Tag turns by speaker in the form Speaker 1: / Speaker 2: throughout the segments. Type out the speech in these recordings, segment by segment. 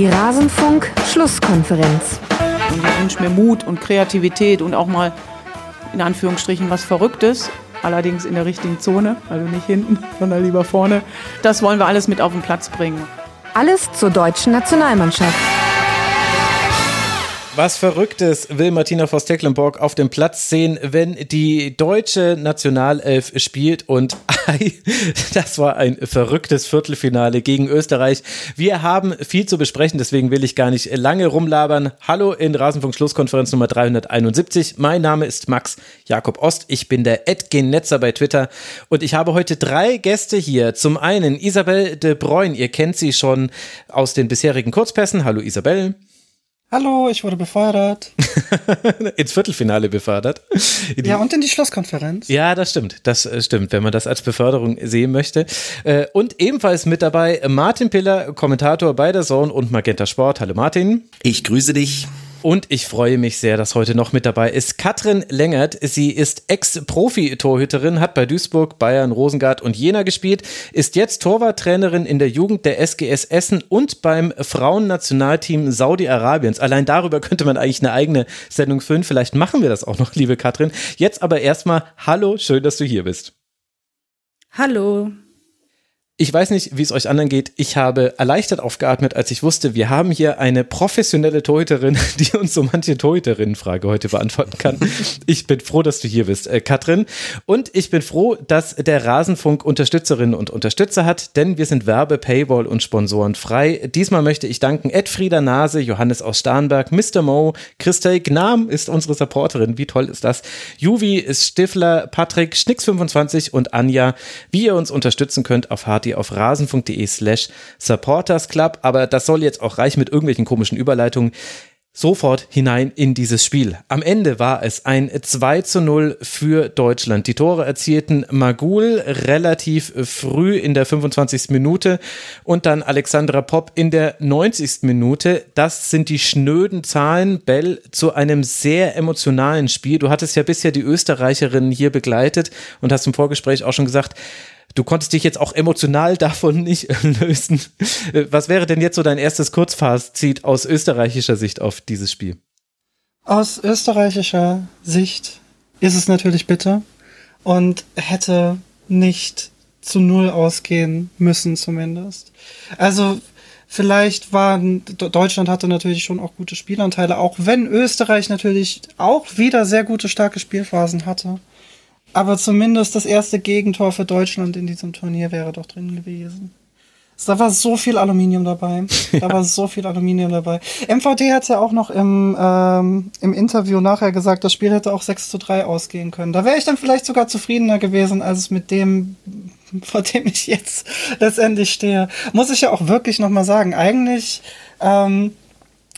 Speaker 1: Die Rasenfunk-Schlusskonferenz.
Speaker 2: Und ich wünsche mir Mut und Kreativität und auch mal in Anführungsstrichen was Verrücktes. Allerdings in der richtigen Zone, also nicht hinten, sondern lieber vorne. Das wollen wir alles mit auf den Platz bringen.
Speaker 1: Alles zur deutschen Nationalmannschaft.
Speaker 3: Was Verrücktes will Martina Voss-Tecklenburg auf dem Platz sehen, wenn die deutsche Nationalelf spielt und das war ein verrücktes Viertelfinale gegen Österreich. Wir haben viel zu besprechen, deswegen will ich gar nicht lange rumlabern. Hallo in Rasenfunk Schlusskonferenz Nummer 371. Mein Name ist Max Jakob Ost. Ich bin der Netzer bei Twitter und ich habe heute drei Gäste hier. Zum einen Isabel de Bruyne. Ihr kennt sie schon aus den bisherigen Kurzpässen. Hallo Isabel.
Speaker 4: Hallo, ich wurde befördert.
Speaker 3: Ins Viertelfinale befördert.
Speaker 4: ja, und in die Schlusskonferenz.
Speaker 3: Ja, das stimmt. Das äh, stimmt, wenn man das als Beförderung sehen möchte. Äh, und ebenfalls mit dabei Martin Piller, Kommentator bei der Zone und Magenta Sport. Hallo Martin.
Speaker 5: Ich grüße dich.
Speaker 3: Und ich freue mich sehr, dass heute noch mit dabei ist Katrin Längert. Sie ist Ex-Profi-Torhüterin, hat bei Duisburg, Bayern, Rosengard und Jena gespielt, ist jetzt Torwarttrainerin in der Jugend der SGS Essen und beim Frauennationalteam Saudi-Arabiens. Allein darüber könnte man eigentlich eine eigene Sendung füllen. Vielleicht machen wir das auch noch, liebe Katrin. Jetzt aber erstmal Hallo, schön, dass du hier bist.
Speaker 6: Hallo.
Speaker 3: Ich weiß nicht, wie es euch anderen geht. Ich habe erleichtert aufgeatmet, als ich wusste, wir haben hier eine professionelle Torhüterin, die uns so manche Torhüterinnenfrage heute beantworten kann. Ich bin froh, dass du hier bist, äh, Katrin. Und ich bin froh, dass der Rasenfunk Unterstützerinnen und Unterstützer hat, denn wir sind Werbe, Paywall und Sponsoren frei. Diesmal möchte ich danken Ed Frieda Nase, Johannes aus Starnberg, Mr. Mo, Christel Gnam ist unsere Supporterin. Wie toll ist das? Juvi ist Stifler, Patrick, Schnicks25 und Anja. Wie ihr uns unterstützen könnt auf HT ihr auf rasen.de slash supportersclub. Aber das soll jetzt auch reichen mit irgendwelchen komischen Überleitungen sofort hinein in dieses Spiel. Am Ende war es ein 2 zu 0 für Deutschland. Die Tore erzielten Magul relativ früh in der 25. Minute und dann Alexandra Popp in der 90. Minute. Das sind die schnöden Zahlen, Bell, zu einem sehr emotionalen Spiel. Du hattest ja bisher die Österreicherinnen hier begleitet und hast im Vorgespräch auch schon gesagt, Du konntest dich jetzt auch emotional davon nicht lösen. Was wäre denn jetzt so dein erstes Kurzfazit aus österreichischer Sicht auf dieses Spiel?
Speaker 4: Aus österreichischer Sicht ist es natürlich bitter und hätte nicht zu Null ausgehen müssen zumindest. Also vielleicht waren Deutschland hatte natürlich schon auch gute Spielanteile, auch wenn Österreich natürlich auch wieder sehr gute starke Spielphasen hatte. Aber zumindest das erste Gegentor für Deutschland in diesem Turnier wäre doch drin gewesen. Da war so viel Aluminium dabei. Da ja. war so viel Aluminium dabei. MVD hat ja auch noch im, ähm, im Interview nachher gesagt, das Spiel hätte auch 6 zu 3 ausgehen können. Da wäre ich dann vielleicht sogar zufriedener gewesen, als mit dem, vor dem ich jetzt letztendlich stehe. Muss ich ja auch wirklich nochmal sagen. Eigentlich ähm,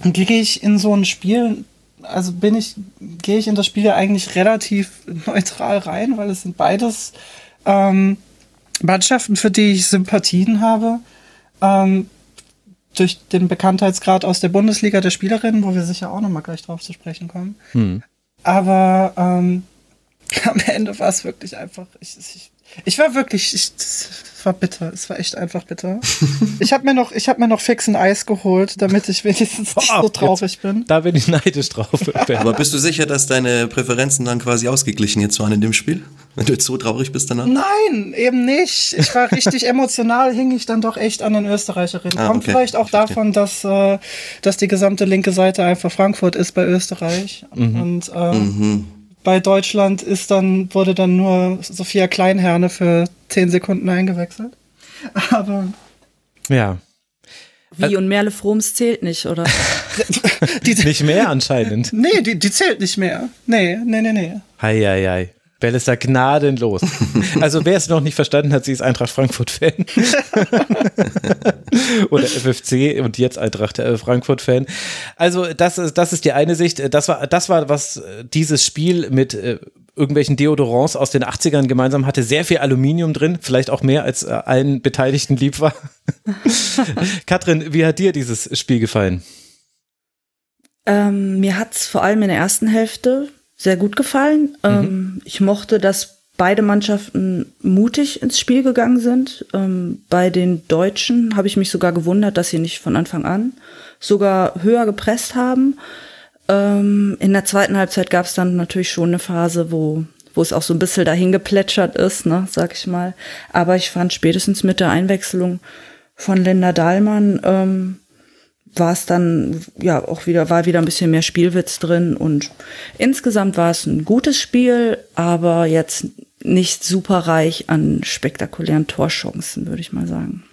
Speaker 4: gehe ich in so ein Spiel also bin ich, gehe ich in das Spiel ja eigentlich relativ neutral rein, weil es sind beides ähm, Mannschaften, für die ich Sympathien habe. Ähm, durch den Bekanntheitsgrad aus der Bundesliga der Spielerinnen, wo wir sicher auch nochmal gleich drauf zu sprechen kommen. Hm. Aber ähm, am Ende war es wirklich einfach, ich, ich, ich war wirklich, ich, war bitter. Es war echt einfach bitter. ich habe mir noch, ich habe mir noch fix ein Eis geholt, damit ich wenigstens nicht so traurig jetzt, bin.
Speaker 3: Da bin ich neidisch drauf.
Speaker 5: Aber bist du sicher, dass deine Präferenzen dann quasi ausgeglichen jetzt waren in dem Spiel? Wenn du jetzt so traurig bist danach?
Speaker 4: Nein, eben nicht. Ich war richtig emotional, hing ich dann doch echt an den Österreicherinnen. Ah, Kommt okay. vielleicht auch davon, dass, äh, dass die gesamte linke Seite einfach Frankfurt ist bei Österreich. Mhm. Und ähm, mhm bei Deutschland ist dann, wurde dann nur Sophia Kleinherne für 10 Sekunden eingewechselt. Aber.
Speaker 3: Ja.
Speaker 6: Wie und Merle Froms zählt nicht, oder?
Speaker 3: die, nicht mehr anscheinend.
Speaker 4: Nee, die, die zählt nicht mehr. Nee, nee, nee, nee.
Speaker 3: Hei, hei, hei. Bell ist da gnadenlos. Also wer es noch nicht verstanden hat, sie ist Eintracht Frankfurt-Fan. Oder FFC und jetzt Eintracht äh, Frankfurt-Fan. Also das ist, das ist die eine Sicht. Das war, das war, was äh, dieses Spiel mit äh, irgendwelchen Deodorants aus den 80ern gemeinsam hatte. Sehr viel Aluminium drin, vielleicht auch mehr als allen Beteiligten lieb war. Katrin, wie hat dir dieses Spiel gefallen?
Speaker 6: Ähm, mir hat es vor allem in der ersten Hälfte sehr gut gefallen. Mhm. Ähm, ich mochte das beide Mannschaften mutig ins Spiel gegangen sind. Ähm, bei den Deutschen habe ich mich sogar gewundert, dass sie nicht von Anfang an sogar höher gepresst haben. Ähm, in der zweiten Halbzeit gab es dann natürlich schon eine Phase, wo wo es auch so ein bisschen dahin geplätschert ist, ne, sag ich mal. Aber ich fand spätestens mit der Einwechslung von Linda Dahlmann ähm, war es dann ja auch wieder, war wieder ein bisschen mehr Spielwitz drin und insgesamt war es ein gutes Spiel, aber jetzt nicht super reich an spektakulären Torchancen, würde ich mal sagen.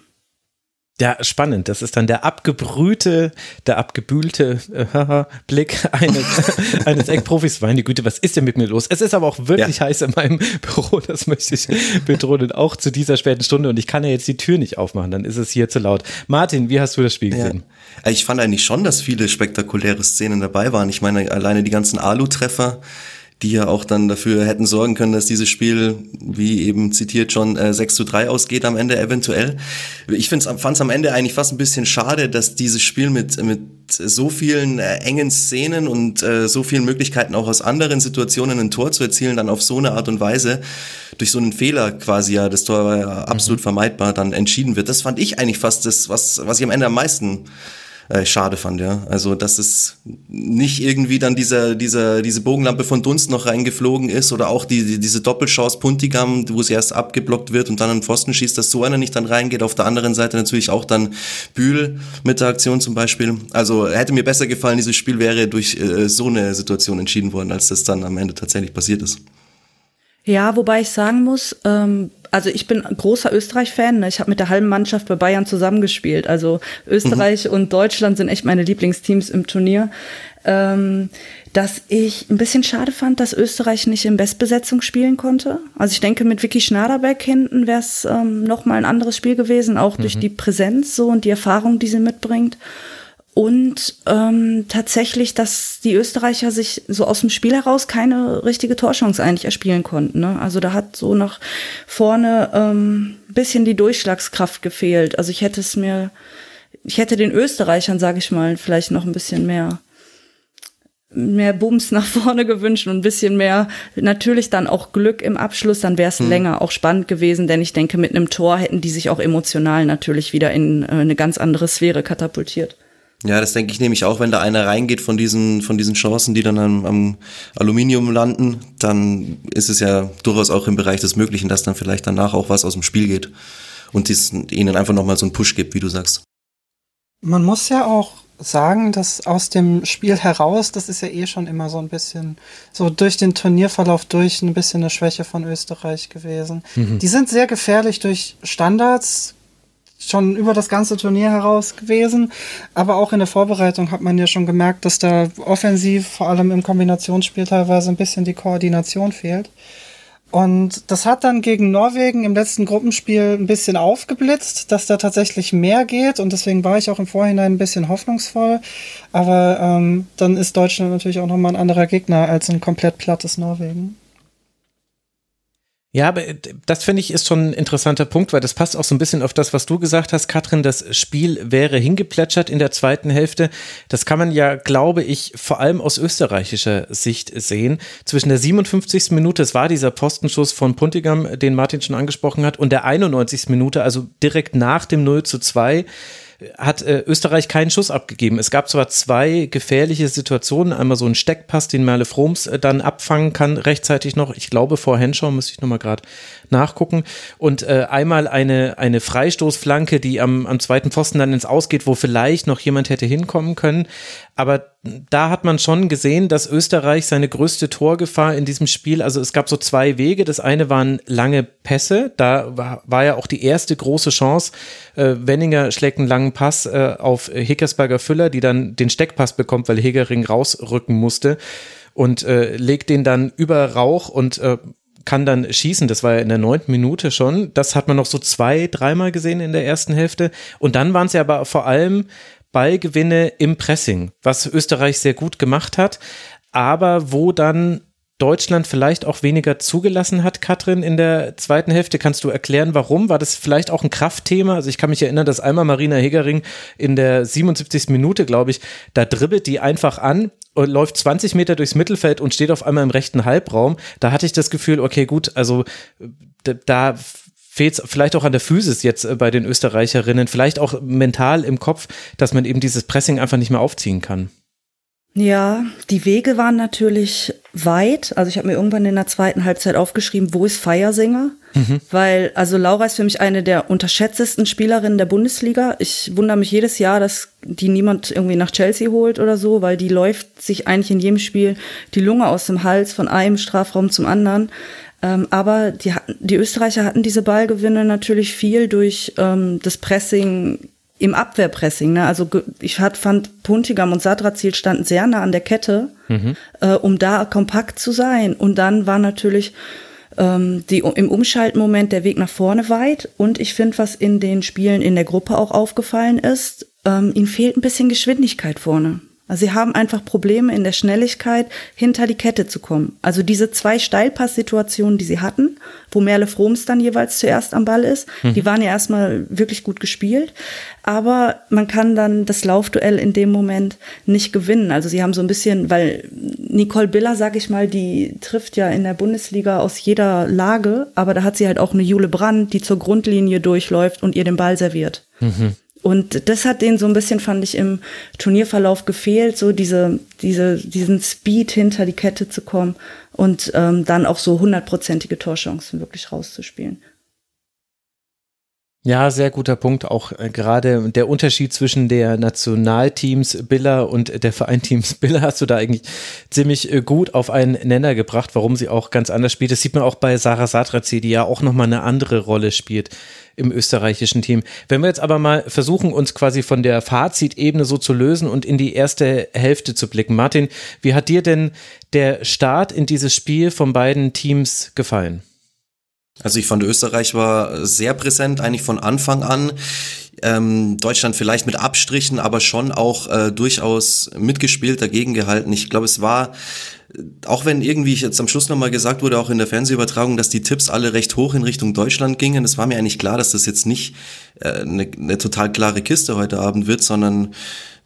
Speaker 3: Ja, spannend. Das ist dann der abgebrühte, der abgebühlte äh, Blick eines, eines Eckprofis. Meine Güte, was ist denn mit mir los? Es ist aber auch wirklich ja. heiß in meinem Büro, das möchte ich betonen, auch zu dieser späten Stunde. Und ich kann ja jetzt die Tür nicht aufmachen, dann ist es hier zu laut. Martin, wie hast du das Spiel gesehen?
Speaker 5: Ja. Ich fand eigentlich schon, dass viele spektakuläre Szenen dabei waren. Ich meine, alleine die ganzen Alu-Treffer, die ja auch dann dafür hätten sorgen können, dass dieses Spiel, wie eben zitiert schon, äh, 6 zu 3 ausgeht am Ende eventuell. Ich fand es am Ende eigentlich fast ein bisschen schade, dass dieses Spiel mit, mit so vielen äh, engen Szenen und äh, so vielen Möglichkeiten auch aus anderen Situationen ein Tor zu erzielen, dann auf so eine Art und Weise durch so einen Fehler quasi ja, das Tor war ja absolut mhm. vermeidbar, dann entschieden wird. Das fand ich eigentlich fast das, was, was ich am Ende am meisten äh, schade fand, ja. Also, dass es nicht irgendwie dann dieser, dieser, diese Bogenlampe von Dunst noch reingeflogen ist oder auch die, die diese Doppelchance Puntigam, wo sie erst abgeblockt wird und dann an Pfosten schießt, dass so einer nicht dann reingeht. Auf der anderen Seite natürlich auch dann Bühl mit der Aktion zum Beispiel. Also, hätte mir besser gefallen, dieses Spiel wäre durch äh, so eine Situation entschieden worden, als das dann am Ende tatsächlich passiert ist.
Speaker 6: Ja, wobei ich sagen muss, ähm, also ich bin großer Österreich-Fan. Ne? Ich habe mit der halben Mannschaft bei Bayern zusammengespielt. Also Österreich mhm. und Deutschland sind echt meine Lieblingsteams im Turnier. Ähm, dass ich ein bisschen schade fand, dass Österreich nicht in Bestbesetzung spielen konnte. Also ich denke, mit Vicky Schnaderbeck hinten wäre es ähm, noch mal ein anderes Spiel gewesen, auch mhm. durch die Präsenz so und die Erfahrung, die sie mitbringt. Und ähm, tatsächlich, dass die Österreicher sich so aus dem Spiel heraus keine richtige Torchance eigentlich erspielen konnten. Ne? Also da hat so nach vorne ähm, bisschen die Durchschlagskraft gefehlt. Also ich hätte es mir, ich hätte den Österreichern, sage ich mal, vielleicht noch ein bisschen mehr mehr Bums nach vorne gewünscht und ein bisschen mehr natürlich dann auch Glück im Abschluss, dann wäre es hm. länger auch spannend gewesen, denn ich denke, mit einem Tor hätten die sich auch emotional natürlich wieder in äh, eine ganz andere Sphäre katapultiert.
Speaker 5: Ja, das denke ich nämlich auch, wenn da einer reingeht von diesen, von diesen Chancen, die dann am, am Aluminium landen, dann ist es ja durchaus auch im Bereich des Möglichen, dass dann vielleicht danach auch was aus dem Spiel geht und dies ihnen einfach nochmal so einen Push gibt, wie du sagst.
Speaker 4: Man muss ja auch sagen, dass aus dem Spiel heraus, das ist ja eh schon immer so ein bisschen, so durch den Turnierverlauf durch ein bisschen eine Schwäche von Österreich gewesen. Mhm. Die sind sehr gefährlich durch Standards, schon über das ganze Turnier heraus gewesen. Aber auch in der Vorbereitung hat man ja schon gemerkt, dass da offensiv, vor allem im Kombinationsspiel teilweise ein bisschen die Koordination fehlt. Und das hat dann gegen Norwegen im letzten Gruppenspiel ein bisschen aufgeblitzt, dass da tatsächlich mehr geht. Und deswegen war ich auch im Vorhinein ein bisschen hoffnungsvoll. Aber ähm, dann ist Deutschland natürlich auch nochmal ein anderer Gegner als ein komplett plattes Norwegen.
Speaker 3: Ja, aber äh, das finde ich ist schon ein interessanter Punkt, weil das passt auch so ein bisschen auf das, was du gesagt hast, Katrin. Das Spiel wäre hingeplätschert in der zweiten Hälfte. Das kann man ja, glaube ich, vor allem aus österreichischer Sicht sehen. Zwischen der 57. Minute, es war dieser Postenschuss von Puntigam, den Martin schon angesprochen hat, und der 91. Minute, also direkt nach dem 0 zu 2 hat äh, Österreich keinen Schuss abgegeben. Es gab zwar zwei gefährliche Situationen, einmal so ein Steckpass, den Merle Froms äh, dann abfangen kann, rechtzeitig noch, ich glaube vor Henschau, müsste ich nochmal gerade nachgucken, und äh, einmal eine, eine Freistoßflanke, die am, am zweiten Pfosten dann ins Ausgeht, wo vielleicht noch jemand hätte hinkommen können, aber da hat man schon gesehen, dass Österreich seine größte Torgefahr in diesem Spiel, also es gab so zwei Wege. Das eine waren lange Pässe. Da war, war ja auch die erste große Chance. Äh, Wenninger schlägt einen langen Pass äh, auf Hickersberger Füller, die dann den Steckpass bekommt, weil Hegering rausrücken musste und äh, legt den dann über Rauch und äh, kann dann schießen. Das war ja in der neunten Minute schon. Das hat man noch so zwei, dreimal gesehen in der ersten Hälfte. Und dann waren es ja aber vor allem Ballgewinne im Pressing, was Österreich sehr gut gemacht hat, aber wo dann Deutschland vielleicht auch weniger zugelassen hat, Katrin, in der zweiten Hälfte. Kannst du erklären, warum? War das vielleicht auch ein Kraftthema? Also ich kann mich erinnern, dass einmal Marina Hegering in der 77. Minute, glaube ich, da dribbelt die einfach an und läuft 20 Meter durchs Mittelfeld und steht auf einmal im rechten Halbraum. Da hatte ich das Gefühl, okay, gut, also da fehlt es vielleicht auch an der Physis jetzt äh, bei den Österreicherinnen, vielleicht auch mental im Kopf, dass man eben dieses Pressing einfach nicht mehr aufziehen kann.
Speaker 6: Ja, die Wege waren natürlich weit. Also ich habe mir irgendwann in der zweiten Halbzeit aufgeschrieben, wo ist Feiersinger? Mhm. Weil, also Laura ist für mich eine der unterschätztesten Spielerinnen der Bundesliga. Ich wundere mich jedes Jahr, dass die niemand irgendwie nach Chelsea holt oder so, weil die läuft sich eigentlich in jedem Spiel die Lunge aus dem Hals von einem Strafraum zum anderen. Ähm, aber die, die Österreicher hatten diese Ballgewinne natürlich viel durch ähm, das Pressing im Abwehrpressing. Ne? Also ich hat, fand, Puntigam und Sadrazil standen sehr nah an der Kette, mhm. äh, um da kompakt zu sein. Und dann war natürlich ähm, die, im Umschaltmoment der Weg nach vorne weit. Und ich finde, was in den Spielen in der Gruppe auch aufgefallen ist, ähm, ihnen fehlt ein bisschen Geschwindigkeit vorne. Also sie haben einfach Probleme in der Schnelligkeit, hinter die Kette zu kommen. Also diese zwei Steilpass-Situationen, die sie hatten, wo Merle Froms dann jeweils zuerst am Ball ist, mhm. die waren ja erstmal wirklich gut gespielt. Aber man kann dann das Laufduell in dem Moment nicht gewinnen. Also sie haben so ein bisschen, weil Nicole Biller, sag ich mal, die trifft ja in der Bundesliga aus jeder Lage, aber da hat sie halt auch eine Jule Brand, die zur Grundlinie durchläuft und ihr den Ball serviert. Mhm. Und das hat denen so ein bisschen, fand ich, im Turnierverlauf gefehlt, so diese, diese, diesen Speed hinter die Kette zu kommen und ähm, dann auch so hundertprozentige Torchancen wirklich rauszuspielen.
Speaker 3: Ja, sehr guter Punkt. Auch äh, gerade der Unterschied zwischen der Nationalteams Biller und der Vereinteams Biller hast du da eigentlich ziemlich äh, gut auf einen Nenner gebracht, warum sie auch ganz anders spielt. Das sieht man auch bei Sarah Satrazi, die ja auch nochmal eine andere Rolle spielt im österreichischen Team. Wenn wir jetzt aber mal versuchen, uns quasi von der Fazitebene so zu lösen und in die erste Hälfte zu blicken. Martin, wie hat dir denn der Start in dieses Spiel von beiden Teams gefallen?
Speaker 5: Also ich fand, Österreich war sehr präsent, eigentlich von Anfang an. Ähm, Deutschland vielleicht mit Abstrichen, aber schon auch äh, durchaus mitgespielt, dagegen gehalten. Ich glaube, es war, auch wenn irgendwie jetzt am Schluss nochmal gesagt wurde, auch in der Fernsehübertragung, dass die Tipps alle recht hoch in Richtung Deutschland gingen, es war mir eigentlich klar, dass das jetzt nicht äh, eine, eine total klare Kiste heute Abend wird, sondern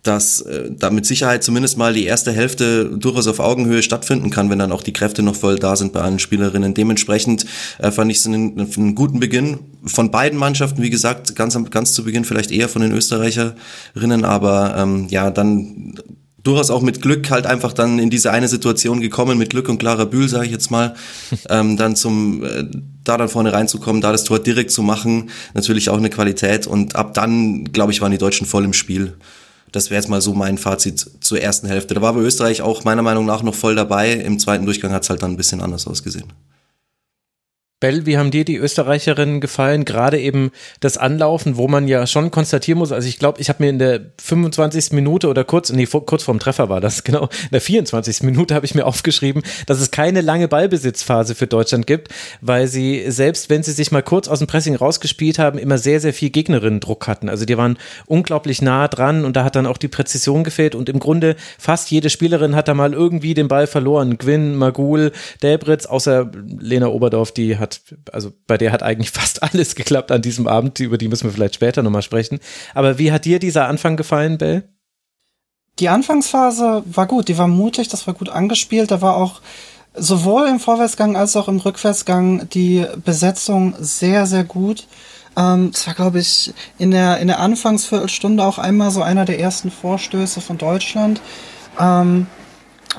Speaker 5: dass äh, da mit Sicherheit zumindest mal die erste Hälfte durchaus auf Augenhöhe stattfinden kann, wenn dann auch die Kräfte noch voll da sind bei allen Spielerinnen. Dementsprechend äh, fand ich es einen, einen guten Beginn von beiden Mannschaften, wie gesagt, ganz, ganz zu Beginn vielleicht eher von den Österreicherinnen, aber ähm, ja, dann durchaus auch mit Glück halt einfach dann in diese eine Situation gekommen, mit Glück und klarer Bühl, sage ich jetzt mal, ähm, dann zum äh, da dann vorne reinzukommen, da das Tor direkt zu machen, natürlich auch eine Qualität und ab dann, glaube ich, waren die Deutschen voll im Spiel. Das wäre jetzt mal so mein Fazit zur ersten Hälfte. Da war aber Österreich auch meiner Meinung nach noch voll dabei. Im zweiten Durchgang hat es halt dann ein bisschen anders ausgesehen.
Speaker 3: Bell, wie haben dir die Österreicherinnen gefallen? Gerade eben das Anlaufen, wo man ja schon konstatieren muss, also ich glaube, ich habe mir in der 25. Minute oder kurz, nee, vor, kurz vorm Treffer war das, genau, in der 24. Minute habe ich mir aufgeschrieben, dass es keine lange Ballbesitzphase für Deutschland gibt, weil sie, selbst wenn sie sich mal kurz aus dem Pressing rausgespielt haben, immer sehr, sehr viel Gegnerinnen-Druck hatten. Also die waren unglaublich nah dran und da hat dann auch die Präzision gefehlt und im Grunde fast jede Spielerin hat da mal irgendwie den Ball verloren. Gwyn, Magul, Delbritz, außer Lena Oberdorf, die hat also bei der hat eigentlich fast alles geklappt an diesem Abend, über die müssen wir vielleicht später nochmal sprechen. Aber wie hat dir dieser Anfang gefallen, Bell?
Speaker 4: Die Anfangsphase war gut, die war mutig, das war gut angespielt, da war auch sowohl im Vorwärtsgang als auch im Rückwärtsgang die Besetzung sehr, sehr gut. Ähm, das war, glaube ich, in der, in der Anfangsviertelstunde auch einmal so einer der ersten Vorstöße von Deutschland. Ähm,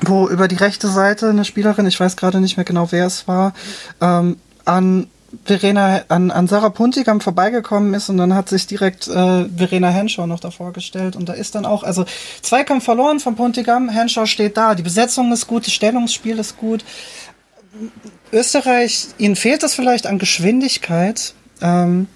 Speaker 4: wo über die rechte Seite eine Spielerin, ich weiß gerade nicht mehr genau, wer es war, ähm, an Verena, an, an Sarah Puntigam vorbeigekommen ist und dann hat sich direkt äh, Verena Henshaw noch davor gestellt und da ist dann auch, also Zweikampf verloren von Puntigam, Henshaw steht da, die Besetzung ist gut, das Stellungsspiel ist gut. Österreich, ihnen fehlt es vielleicht an Geschwindigkeit. Ähm,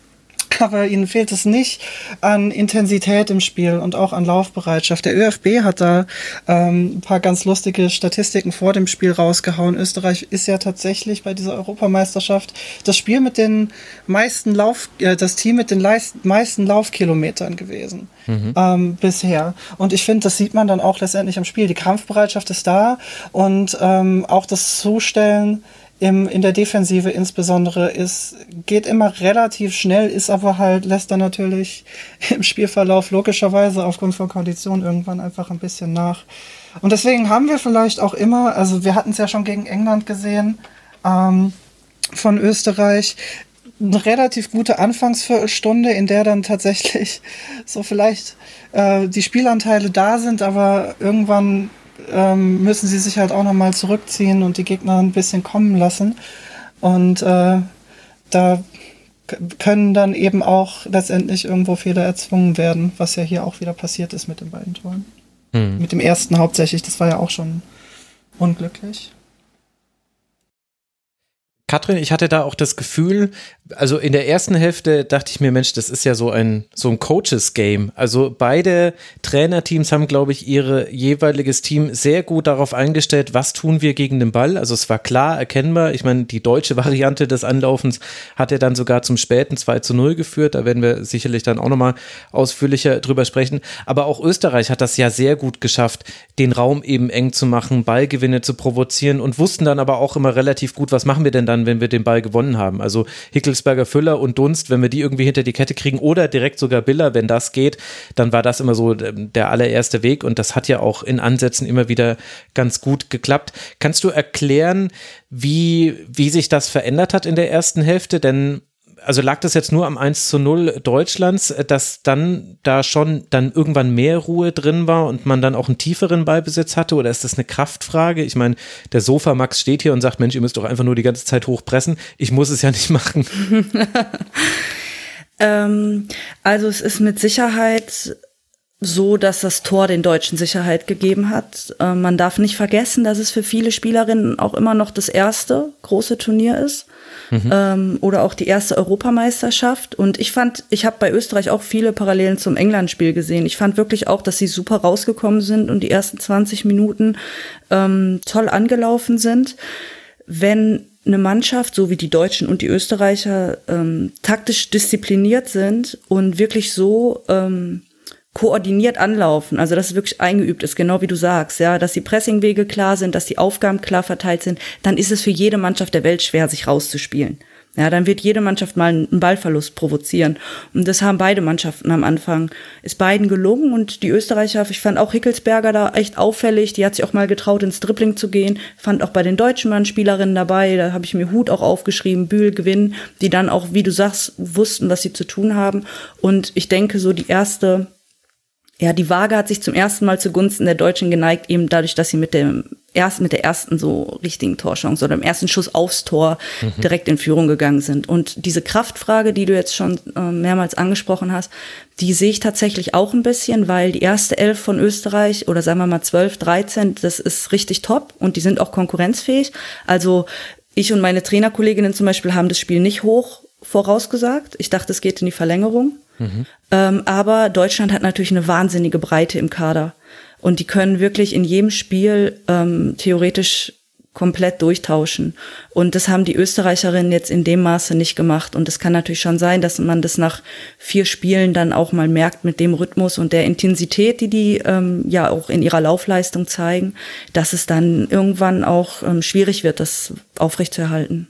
Speaker 4: aber ihnen fehlt es nicht an Intensität im Spiel und auch an Laufbereitschaft. Der ÖFB hat da ähm, ein paar ganz lustige Statistiken vor dem Spiel rausgehauen. Österreich ist ja tatsächlich bei dieser Europameisterschaft das Spiel mit den meisten Lauf, äh, das Team mit den meisten Laufkilometern gewesen mhm. ähm, bisher. Und ich finde, das sieht man dann auch letztendlich am Spiel. Die Kampfbereitschaft ist da und ähm, auch das Zustellen im, in der Defensive insbesondere ist, geht immer relativ schnell, ist aber halt, lässt dann natürlich im Spielverlauf logischerweise aufgrund von Konditionen irgendwann einfach ein bisschen nach. Und deswegen haben wir vielleicht auch immer, also wir hatten es ja schon gegen England gesehen, ähm, von Österreich, eine relativ gute Anfangsviertelstunde, in der dann tatsächlich so vielleicht äh, die Spielanteile da sind, aber irgendwann ähm, müssen sie sich halt auch nochmal zurückziehen und die Gegner ein bisschen kommen lassen. Und äh, da können dann eben auch letztendlich irgendwo Fehler erzwungen werden, was ja hier auch wieder passiert ist mit den beiden Toren. Hm. Mit dem ersten hauptsächlich, das war ja auch schon unglücklich.
Speaker 3: Katrin, ich hatte da auch das Gefühl, also in der ersten Hälfte dachte ich mir, Mensch, das ist ja so ein, so ein Coaches-Game. Also beide Trainerteams haben, glaube ich, ihre jeweiliges Team sehr gut darauf eingestellt, was tun wir gegen den Ball. Also es war klar erkennbar. Ich meine, die deutsche Variante des Anlaufens hat er dann sogar zum späten 2 zu 0 geführt. Da werden wir sicherlich dann auch nochmal ausführlicher drüber sprechen. Aber auch Österreich hat das ja sehr gut geschafft, den Raum eben eng zu machen, Ballgewinne zu provozieren und wussten dann aber auch immer relativ gut, was machen wir denn dann dann, wenn wir den Ball gewonnen haben. Also Hickelsberger, Füller und Dunst, wenn wir die irgendwie hinter die Kette kriegen oder direkt sogar Biller, wenn das geht, dann war das immer so ähm, der allererste Weg und das hat ja auch in Ansätzen immer wieder ganz gut geklappt. Kannst du erklären, wie, wie sich das verändert hat in der ersten Hälfte? Denn also lag das jetzt nur am 1 zu 0 Deutschlands, dass dann da schon dann irgendwann mehr Ruhe drin war und man dann auch einen tieferen Ballbesitz hatte? Oder ist das eine Kraftfrage? Ich meine, der Sofa Max steht hier und sagt, Mensch, ihr müsst doch einfach nur die ganze Zeit hochpressen. Ich muss es ja nicht machen.
Speaker 6: ähm, also es ist mit Sicherheit so, dass das Tor den Deutschen Sicherheit gegeben hat. Äh, man darf nicht vergessen, dass es für viele Spielerinnen auch immer noch das erste große Turnier ist mhm. ähm, oder auch die erste Europameisterschaft. Und ich fand, ich habe bei Österreich auch viele Parallelen zum England-Spiel gesehen. Ich fand wirklich auch, dass sie super rausgekommen sind und die ersten 20 Minuten ähm, toll angelaufen sind. Wenn eine Mannschaft, so wie die Deutschen und die Österreicher, ähm, taktisch diszipliniert sind und wirklich so ähm, koordiniert anlaufen, also dass es wirklich eingeübt ist, genau wie du sagst, ja, dass die Pressingwege klar sind, dass die Aufgaben klar verteilt sind, dann ist es für jede Mannschaft der Welt schwer, sich rauszuspielen. Ja, dann wird jede Mannschaft mal einen Ballverlust provozieren. Und das haben beide Mannschaften am Anfang. Ist beiden gelungen und die Österreicher, ich fand auch Hickelsberger da echt auffällig. Die hat sich auch mal getraut, ins Dribbling zu gehen. Fand auch bei den deutschen Mann Spielerinnen dabei. Da habe ich mir Hut auch aufgeschrieben, Bühl, Gewinn, die dann auch, wie du sagst, wussten, was sie zu tun haben. Und ich denke, so die erste ja, die Waage hat sich zum ersten Mal zugunsten der Deutschen geneigt, eben dadurch, dass sie mit dem erst mit der ersten so richtigen Torchance oder dem ersten Schuss aufs Tor mhm. direkt in Führung gegangen sind. Und diese Kraftfrage, die du jetzt schon äh, mehrmals angesprochen hast, die sehe ich tatsächlich auch ein bisschen, weil die erste Elf von Österreich oder sagen wir mal 12, 13, das ist richtig top und die sind auch konkurrenzfähig. Also ich und meine Trainerkolleginnen zum Beispiel haben das Spiel nicht hoch vorausgesagt. Ich dachte, es geht in die Verlängerung. Mhm. Ähm, aber Deutschland hat natürlich eine wahnsinnige Breite im Kader. Und die können wirklich in jedem Spiel ähm, theoretisch komplett durchtauschen. Und das haben die Österreicherinnen jetzt in dem Maße nicht gemacht. Und es kann natürlich schon sein, dass man das nach vier Spielen dann auch mal merkt mit dem Rhythmus und der Intensität, die die ähm, ja auch in ihrer Laufleistung zeigen, dass es dann irgendwann auch ähm, schwierig wird, das aufrechtzuerhalten.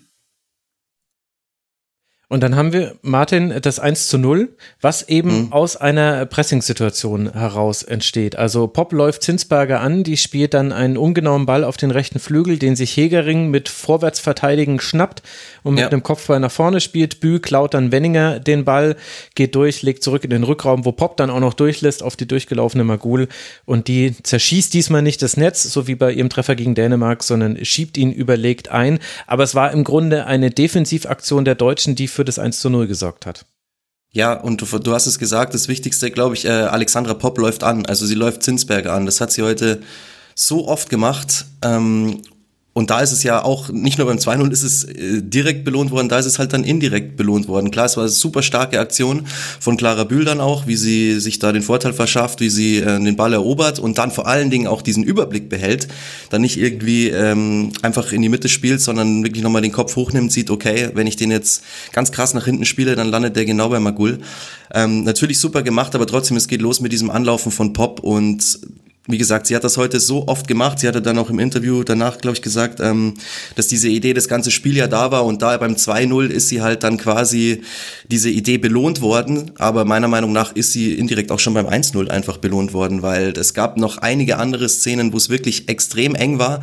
Speaker 3: Und dann haben wir, Martin, das 1 zu 0, was eben mhm. aus einer Pressing-Situation heraus entsteht. Also Pop läuft Zinsberger an, die spielt dann einen ungenauen Ball auf den rechten Flügel, den sich Hegering mit Vorwärtsverteidigen schnappt und mit ja. einem Kopfball nach vorne spielt. Bü klaut dann Wenninger den Ball, geht durch, legt zurück in den Rückraum, wo Pop dann auch noch durchlässt auf die durchgelaufene Magul und die zerschießt diesmal nicht das Netz, so wie bei ihrem Treffer gegen Dänemark, sondern schiebt ihn überlegt ein. Aber es war im Grunde eine Defensivaktion der Deutschen, die für für das 1 zu 0 gesorgt hat.
Speaker 5: Ja, und du, du hast es gesagt, das Wichtigste, glaube ich, äh, Alexandra Popp läuft an. Also sie läuft Zinsberger an. Das hat sie heute so oft gemacht. Ähm, Und da ist es ja auch, nicht nur beim 2-0 ist es äh, direkt belohnt worden, da ist es halt dann indirekt belohnt worden. Klar, es war eine super starke Aktion von Clara Bühl dann auch, wie sie sich da den Vorteil verschafft, wie sie äh, den Ball erobert und dann vor allen Dingen auch diesen Überblick behält, dann nicht irgendwie ähm, einfach in die Mitte spielt, sondern wirklich nochmal den Kopf hochnimmt, sieht, okay, wenn ich den jetzt ganz krass nach hinten spiele, dann landet der genau bei Magul. Ähm, natürlich super gemacht, aber trotzdem, es geht los mit diesem Anlaufen von Pop und wie gesagt, sie hat das heute so oft gemacht. Sie hatte dann auch im Interview danach, glaube ich, gesagt, ähm, dass diese Idee, das ganze Spiel ja da war und da beim 2-0 ist sie halt dann quasi diese Idee belohnt worden. Aber meiner Meinung nach ist sie indirekt auch schon beim 1-0 einfach belohnt worden, weil es gab noch einige andere Szenen, wo es wirklich extrem eng war.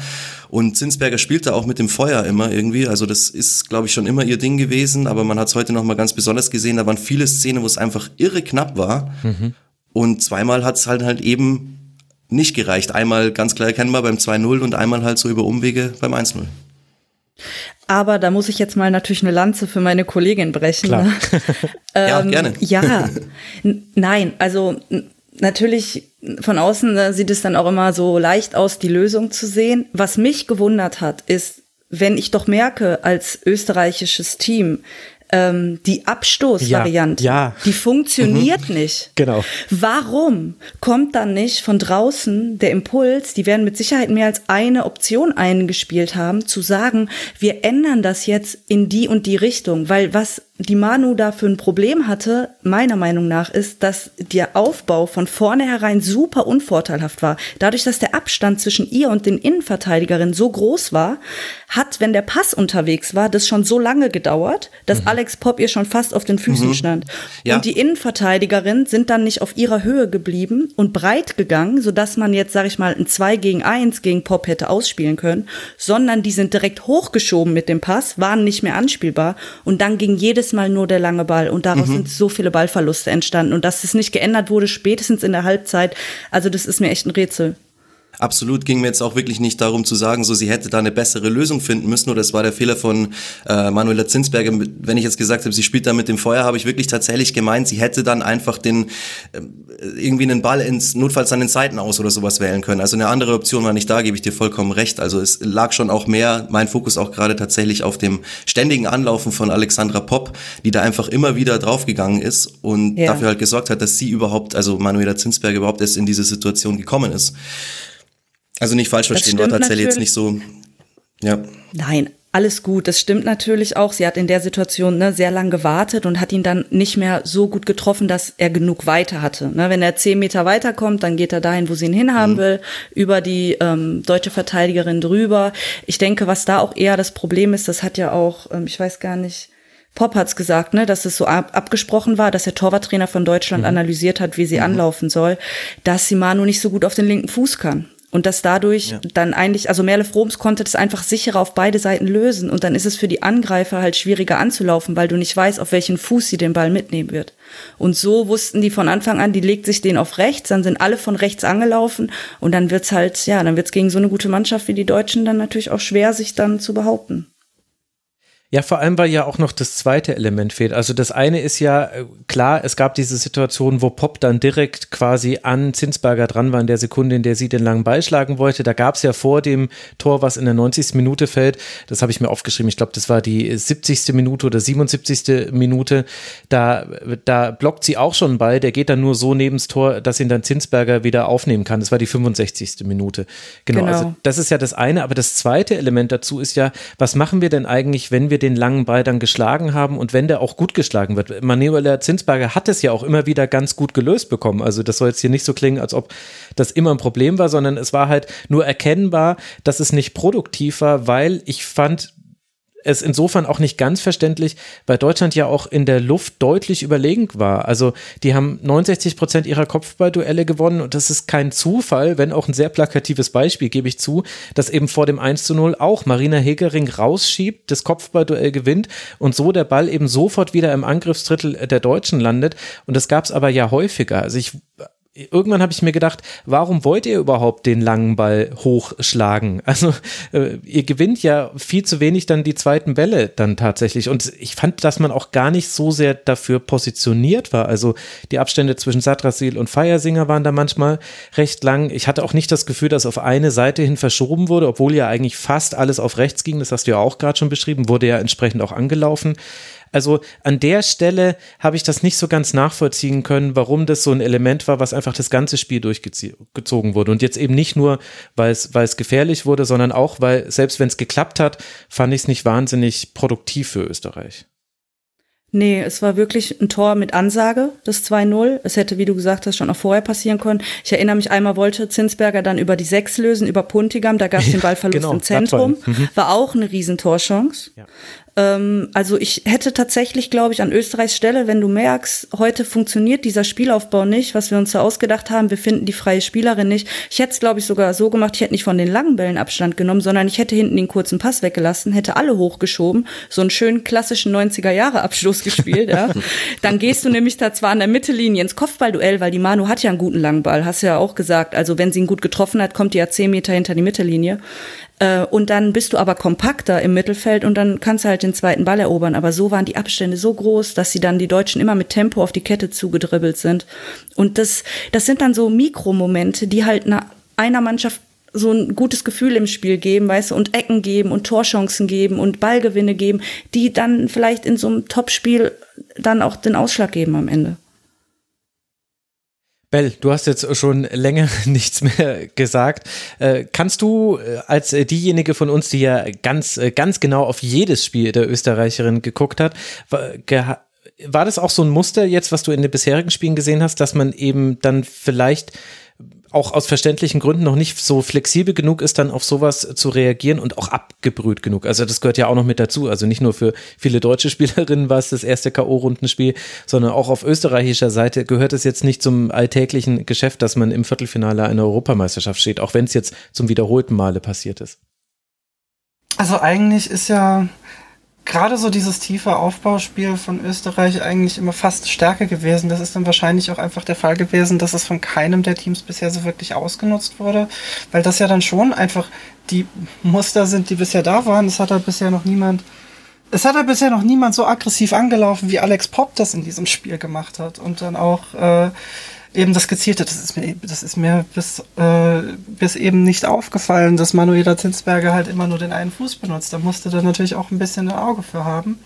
Speaker 5: Und Zinsberger spielte auch mit dem Feuer immer irgendwie. Also das ist, glaube ich, schon immer ihr Ding gewesen. Aber man hat es heute nochmal ganz besonders gesehen. Da waren viele Szenen, wo es einfach irre knapp war. Mhm. Und zweimal hat es halt halt eben nicht gereicht. Einmal ganz klar erkennbar beim 2-0 und einmal halt so über Umwege beim 1-0.
Speaker 6: Aber da muss ich jetzt mal natürlich eine Lanze für meine Kollegin brechen.
Speaker 3: Klar.
Speaker 6: Ne?
Speaker 5: ja,
Speaker 6: ähm,
Speaker 5: gerne.
Speaker 6: Ja, nein, also natürlich von außen ne, sieht es dann auch immer so leicht aus, die Lösung zu sehen. Was mich gewundert hat, ist, wenn ich doch merke, als österreichisches Team, ähm, die Abstoßvariante,
Speaker 3: ja, ja.
Speaker 6: die funktioniert
Speaker 3: mhm.
Speaker 6: nicht.
Speaker 3: Genau.
Speaker 6: Warum kommt dann nicht von draußen der Impuls, die werden mit Sicherheit mehr als eine Option eingespielt haben, zu sagen, wir ändern das jetzt in die und die Richtung, weil was die Manu da für ein Problem hatte, meiner Meinung nach, ist, dass der Aufbau von vornherein super unvorteilhaft war. Dadurch, dass der Abstand zwischen ihr und den Innenverteidigerinnen so groß war, hat, wenn der Pass unterwegs war, das schon so lange gedauert, dass mhm. Alex Pop ihr schon fast auf den Füßen mhm. stand. Ja. Und die Innenverteidigerinnen sind dann nicht auf ihrer Höhe geblieben und breit gegangen, sodass man jetzt, sag ich mal, ein 2 gegen 1 gegen Pop hätte ausspielen können, sondern die sind direkt hochgeschoben mit dem Pass, waren nicht mehr anspielbar und dann ging jedes jedes Mal nur der lange Ball und daraus mhm. sind so viele Ballverluste entstanden und dass es nicht geändert wurde, spätestens in der Halbzeit, also das ist mir echt ein Rätsel.
Speaker 5: Absolut ging mir jetzt auch wirklich nicht darum zu sagen, so sie hätte da eine bessere Lösung finden müssen oder es war der Fehler von äh, Manuela Zinsberger. Wenn ich jetzt gesagt habe, sie spielt da mit dem Feuer, habe ich wirklich tatsächlich gemeint, sie hätte dann einfach den äh, irgendwie einen Ball ins notfalls an den Seiten aus oder sowas wählen können. Also eine andere Option war nicht da, gebe ich dir vollkommen recht. Also es lag schon auch mehr mein Fokus auch gerade tatsächlich auf dem ständigen Anlaufen von Alexandra Popp, die da einfach immer wieder draufgegangen ist und ja. dafür halt gesorgt hat, dass sie überhaupt, also Manuela Zinsberger überhaupt erst in diese Situation gekommen ist. Also nicht falsch verstehen, war tatsächlich jetzt nicht so. Ja.
Speaker 6: Nein, alles gut. Das stimmt natürlich auch. Sie hat in der Situation ne, sehr lang gewartet und hat ihn dann nicht mehr so gut getroffen, dass er genug weiter hatte. Ne, wenn er zehn Meter weiterkommt, dann geht er dahin, wo sie ihn hinhaben mhm. will, über die ähm, deutsche Verteidigerin drüber. Ich denke, was da auch eher das Problem ist, das hat ja auch, ähm, ich weiß gar nicht, Pop hat's gesagt, ne, dass es so ab abgesprochen war, dass der Torwarttrainer von Deutschland mhm. analysiert hat, wie sie mhm. anlaufen soll, dass Simano nicht so gut auf den linken Fuß kann. Und dass dadurch ja. dann eigentlich, also Merle Froms konnte das einfach sicherer auf beide Seiten lösen. Und dann ist es für die Angreifer halt schwieriger anzulaufen, weil du nicht weißt, auf welchen Fuß sie den Ball mitnehmen wird. Und so wussten die von Anfang an, die legt sich den auf rechts, dann sind alle von rechts angelaufen und dann wird's halt, ja, dann wird's gegen so eine gute Mannschaft wie die Deutschen dann natürlich auch schwer, sich dann zu behaupten.
Speaker 3: Ja, vor allem, weil ja auch noch das zweite Element fehlt. Also das eine ist ja äh, klar, es gab diese Situation, wo Pop dann direkt quasi an Zinsberger dran war in der Sekunde, in der sie den langen Ball schlagen wollte. Da gab es ja vor dem Tor, was in der 90. Minute fällt, das habe ich mir aufgeschrieben, ich glaube, das war die 70. Minute oder 77. Minute, da, da blockt sie auch schon einen Ball, der geht dann nur so neben das Tor, dass ihn dann Zinsberger wieder aufnehmen kann. Das war die 65. Minute. Genau, genau. also das ist ja das eine, aber das zweite Element dazu ist ja, was machen wir denn eigentlich, wenn wir wir den langen Ball dann geschlagen haben und wenn der auch gut geschlagen wird. Manuela Zinsberger hat es ja auch immer wieder ganz gut gelöst bekommen. Also das soll jetzt hier nicht so klingen, als ob das immer ein Problem war, sondern es war halt nur erkennbar, dass es nicht produktiv war, weil ich fand, es insofern auch nicht ganz verständlich, weil Deutschland ja auch in der Luft deutlich überlegen war. Also die haben 69 Prozent ihrer Kopfballduelle gewonnen und das ist kein Zufall, wenn auch ein sehr plakatives Beispiel, gebe ich zu, dass eben vor dem 1 zu 0 auch Marina Hegering rausschiebt, das Kopfballduell gewinnt und so der Ball eben sofort wieder im Angriffsdrittel der Deutschen landet. Und das gab es aber ja häufiger. Also ich irgendwann habe ich mir gedacht, warum wollt ihr überhaupt den langen Ball hochschlagen? Also äh, ihr gewinnt ja viel zu wenig dann die zweiten Bälle dann tatsächlich. Und ich fand, dass man auch gar nicht so sehr dafür positioniert war. Also die Abstände zwischen Satrasil und Feiersinger waren da manchmal recht lang. Ich hatte auch nicht das Gefühl, dass auf eine Seite hin verschoben wurde, obwohl ja eigentlich fast alles auf rechts ging. Das hast du ja auch gerade schon beschrieben, wurde ja entsprechend auch angelaufen. Also an der Stelle habe ich das nicht so ganz nachvollziehen können, warum das so ein Element war, was einfach das ganze Spiel durchgezogen wurde. Und jetzt eben nicht nur, weil es, weil es gefährlich wurde, sondern auch, weil selbst wenn es geklappt hat, fand ich es nicht wahnsinnig produktiv für Österreich.
Speaker 6: Nee, es war wirklich ein Tor mit Ansage, das 2-0. Es hätte, wie du gesagt hast, schon auch vorher passieren können. Ich erinnere mich, einmal wollte Zinsberger dann über die 6 lösen, über Puntigam, da gab es den Ballverlust genau, im Zentrum. Mhm. War auch eine Riesentorchance. Ja. Ähm, also ich hätte tatsächlich, glaube ich, an Österreichs Stelle, wenn du merkst, heute funktioniert dieser Spielaufbau nicht, was wir uns da ausgedacht haben, wir finden die freie Spielerin nicht. Ich hätte es, glaube ich, sogar so gemacht, ich hätte nicht von den langen Bällen Abstand genommen, sondern ich hätte hinten den kurzen Pass weggelassen, hätte alle hochgeschoben, so einen schönen klassischen 90er-Jahre-Abschluss gespielt. ja. Dann gehst du nämlich da zwar an der Mittellinie ins Kopfballduell, weil die Manu hat ja einen guten langen Ball, hast ja auch gesagt. Also wenn sie ihn gut getroffen hat, kommt die ja zehn Meter hinter die Mittellinie. Äh, und dann bist du aber kompakter im Mittelfeld und dann kannst du halt den zweiten Ball erobern. Aber so waren die Abstände so groß, dass sie dann die Deutschen immer mit Tempo auf die Kette zugedribbelt sind. Und das, das sind dann so Mikromomente, die halt einer Mannschaft so ein gutes Gefühl im Spiel geben, weißt du, und Ecken geben und Torchancen geben und Ballgewinne geben, die dann vielleicht in so einem Topspiel dann auch den Ausschlag geben am Ende.
Speaker 3: Bell, du hast jetzt schon länger nichts mehr gesagt. Äh, kannst du äh, als äh, diejenige von uns, die ja ganz, ganz genau auf jedes Spiel der Österreicherin geguckt hat, war das auch so ein Muster jetzt, was du in den bisherigen Spielen gesehen hast, dass man eben dann vielleicht auch aus verständlichen Gründen noch nicht so flexibel genug ist, dann auf sowas zu reagieren und auch abgebrüht genug. Also das gehört ja auch noch mit dazu. Also nicht nur für viele deutsche Spielerinnen war es das erste K.O.-Rundenspiel, sondern auch auf österreichischer Seite gehört es jetzt nicht zum alltäglichen Geschäft, dass man im Viertelfinale einer Europameisterschaft steht, auch wenn es jetzt zum wiederholten Male passiert ist.
Speaker 4: Also eigentlich ist ja gerade so dieses tiefe Aufbauspiel von Österreich eigentlich immer fast stärker gewesen. Das ist dann wahrscheinlich auch einfach der Fall gewesen, dass es von keinem der Teams bisher so wirklich ausgenutzt wurde, weil das ja dann schon einfach die Muster sind, die bisher da waren. Es hat halt bisher noch niemand, es hat halt bisher noch niemand so aggressiv angelaufen, wie Alex Pop das in diesem Spiel gemacht hat und dann auch äh, eben das Gezielte, das ist mir, das ist mir bis, äh, bis eben nicht aufgefallen, dass Manuela Zinsberger halt immer nur den einen Fuß benutzt. Da musste da natürlich auch ein bisschen ein Auge für haben.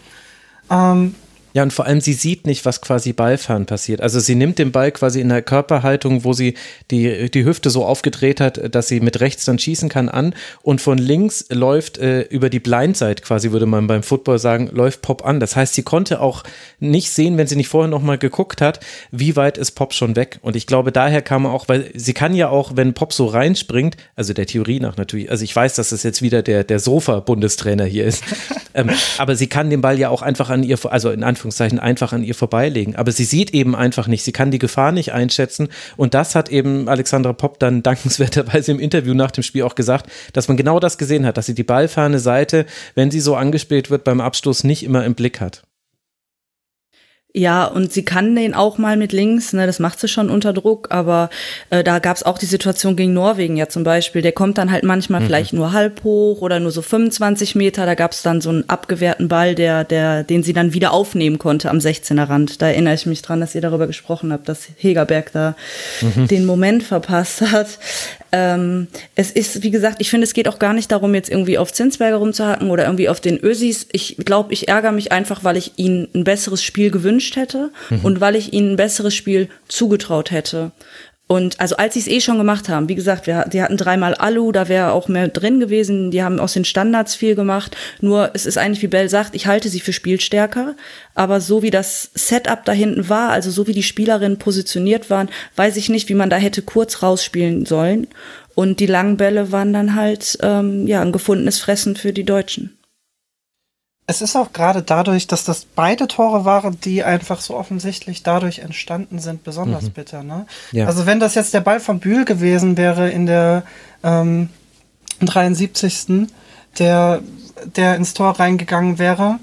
Speaker 4: Ähm,
Speaker 3: ja, und vor allem, sie sieht nicht, was quasi Ballfahren passiert. Also sie nimmt den Ball quasi in der Körperhaltung, wo sie die, die Hüfte so aufgedreht hat, dass sie mit rechts dann schießen kann, an. Und von links läuft äh, über die Blindside quasi, würde man beim Football sagen, läuft Pop an. Das heißt, sie konnte auch nicht sehen, wenn sie nicht vorher nochmal geguckt hat, wie weit ist Pop schon weg. Und ich glaube, daher kam auch, weil sie kann ja auch, wenn Pop so reinspringt, also der Theorie nach natürlich, also ich weiß, dass es jetzt wieder der, der Sofa-Bundestrainer hier ist, ähm, aber sie kann den Ball ja auch einfach an ihr, also in Anführungszeichen, Anführungszeichen einfach an ihr vorbeilegen. Aber sie sieht eben einfach nicht, sie kann die Gefahr nicht einschätzen. Und das hat eben Alexandra Popp dann dankenswerterweise im Interview nach dem Spiel auch gesagt, dass man genau das gesehen hat, dass sie die ballferne Seite, wenn sie so angespielt wird beim Abstoß, nicht immer im Blick hat.
Speaker 6: Ja, und sie kann den auch mal mit links, ne, das macht sie schon unter Druck, aber äh, da gab's auch die Situation gegen Norwegen ja zum Beispiel. Der kommt dann halt manchmal mhm. vielleicht nur halb hoch oder nur so 25 Meter. Da gab's dann so einen abgewehrten Ball, der, der, den sie dann wieder aufnehmen konnte am 16er Rand. Da erinnere ich mich dran, dass ihr darüber gesprochen habt, dass Hegerberg da mhm. den Moment verpasst hat. Ähm, es ist, wie gesagt, ich finde, es geht auch gar nicht darum, jetzt irgendwie auf Zinsberger rumzuhacken oder irgendwie auf den Ösis. Ich glaube, ich ärgere mich einfach, weil ich ihnen ein besseres Spiel gewünscht hätte mhm. und weil ich ihnen ein besseres Spiel zugetraut hätte. Und also als sie es eh schon gemacht haben, wie gesagt, wir, die hatten dreimal Alu, da wäre auch mehr drin gewesen. Die haben aus den Standards viel gemacht. Nur es ist eigentlich, wie Bell sagt, ich halte sie für spielstärker. Aber so wie das Setup da hinten war, also so wie die Spielerinnen positioniert waren, weiß ich nicht, wie man da hätte kurz rausspielen sollen. Und die langen Bälle waren dann halt ähm, ja ein gefundenes Fressen für die Deutschen
Speaker 4: es ist auch gerade dadurch, dass das beide Tore waren, die einfach so offensichtlich dadurch entstanden sind, besonders mhm. bitter. Ne? Ja. Also wenn das jetzt der Ball von Bühl gewesen wäre in der ähm, 73. Der, der ins Tor reingegangen wäre,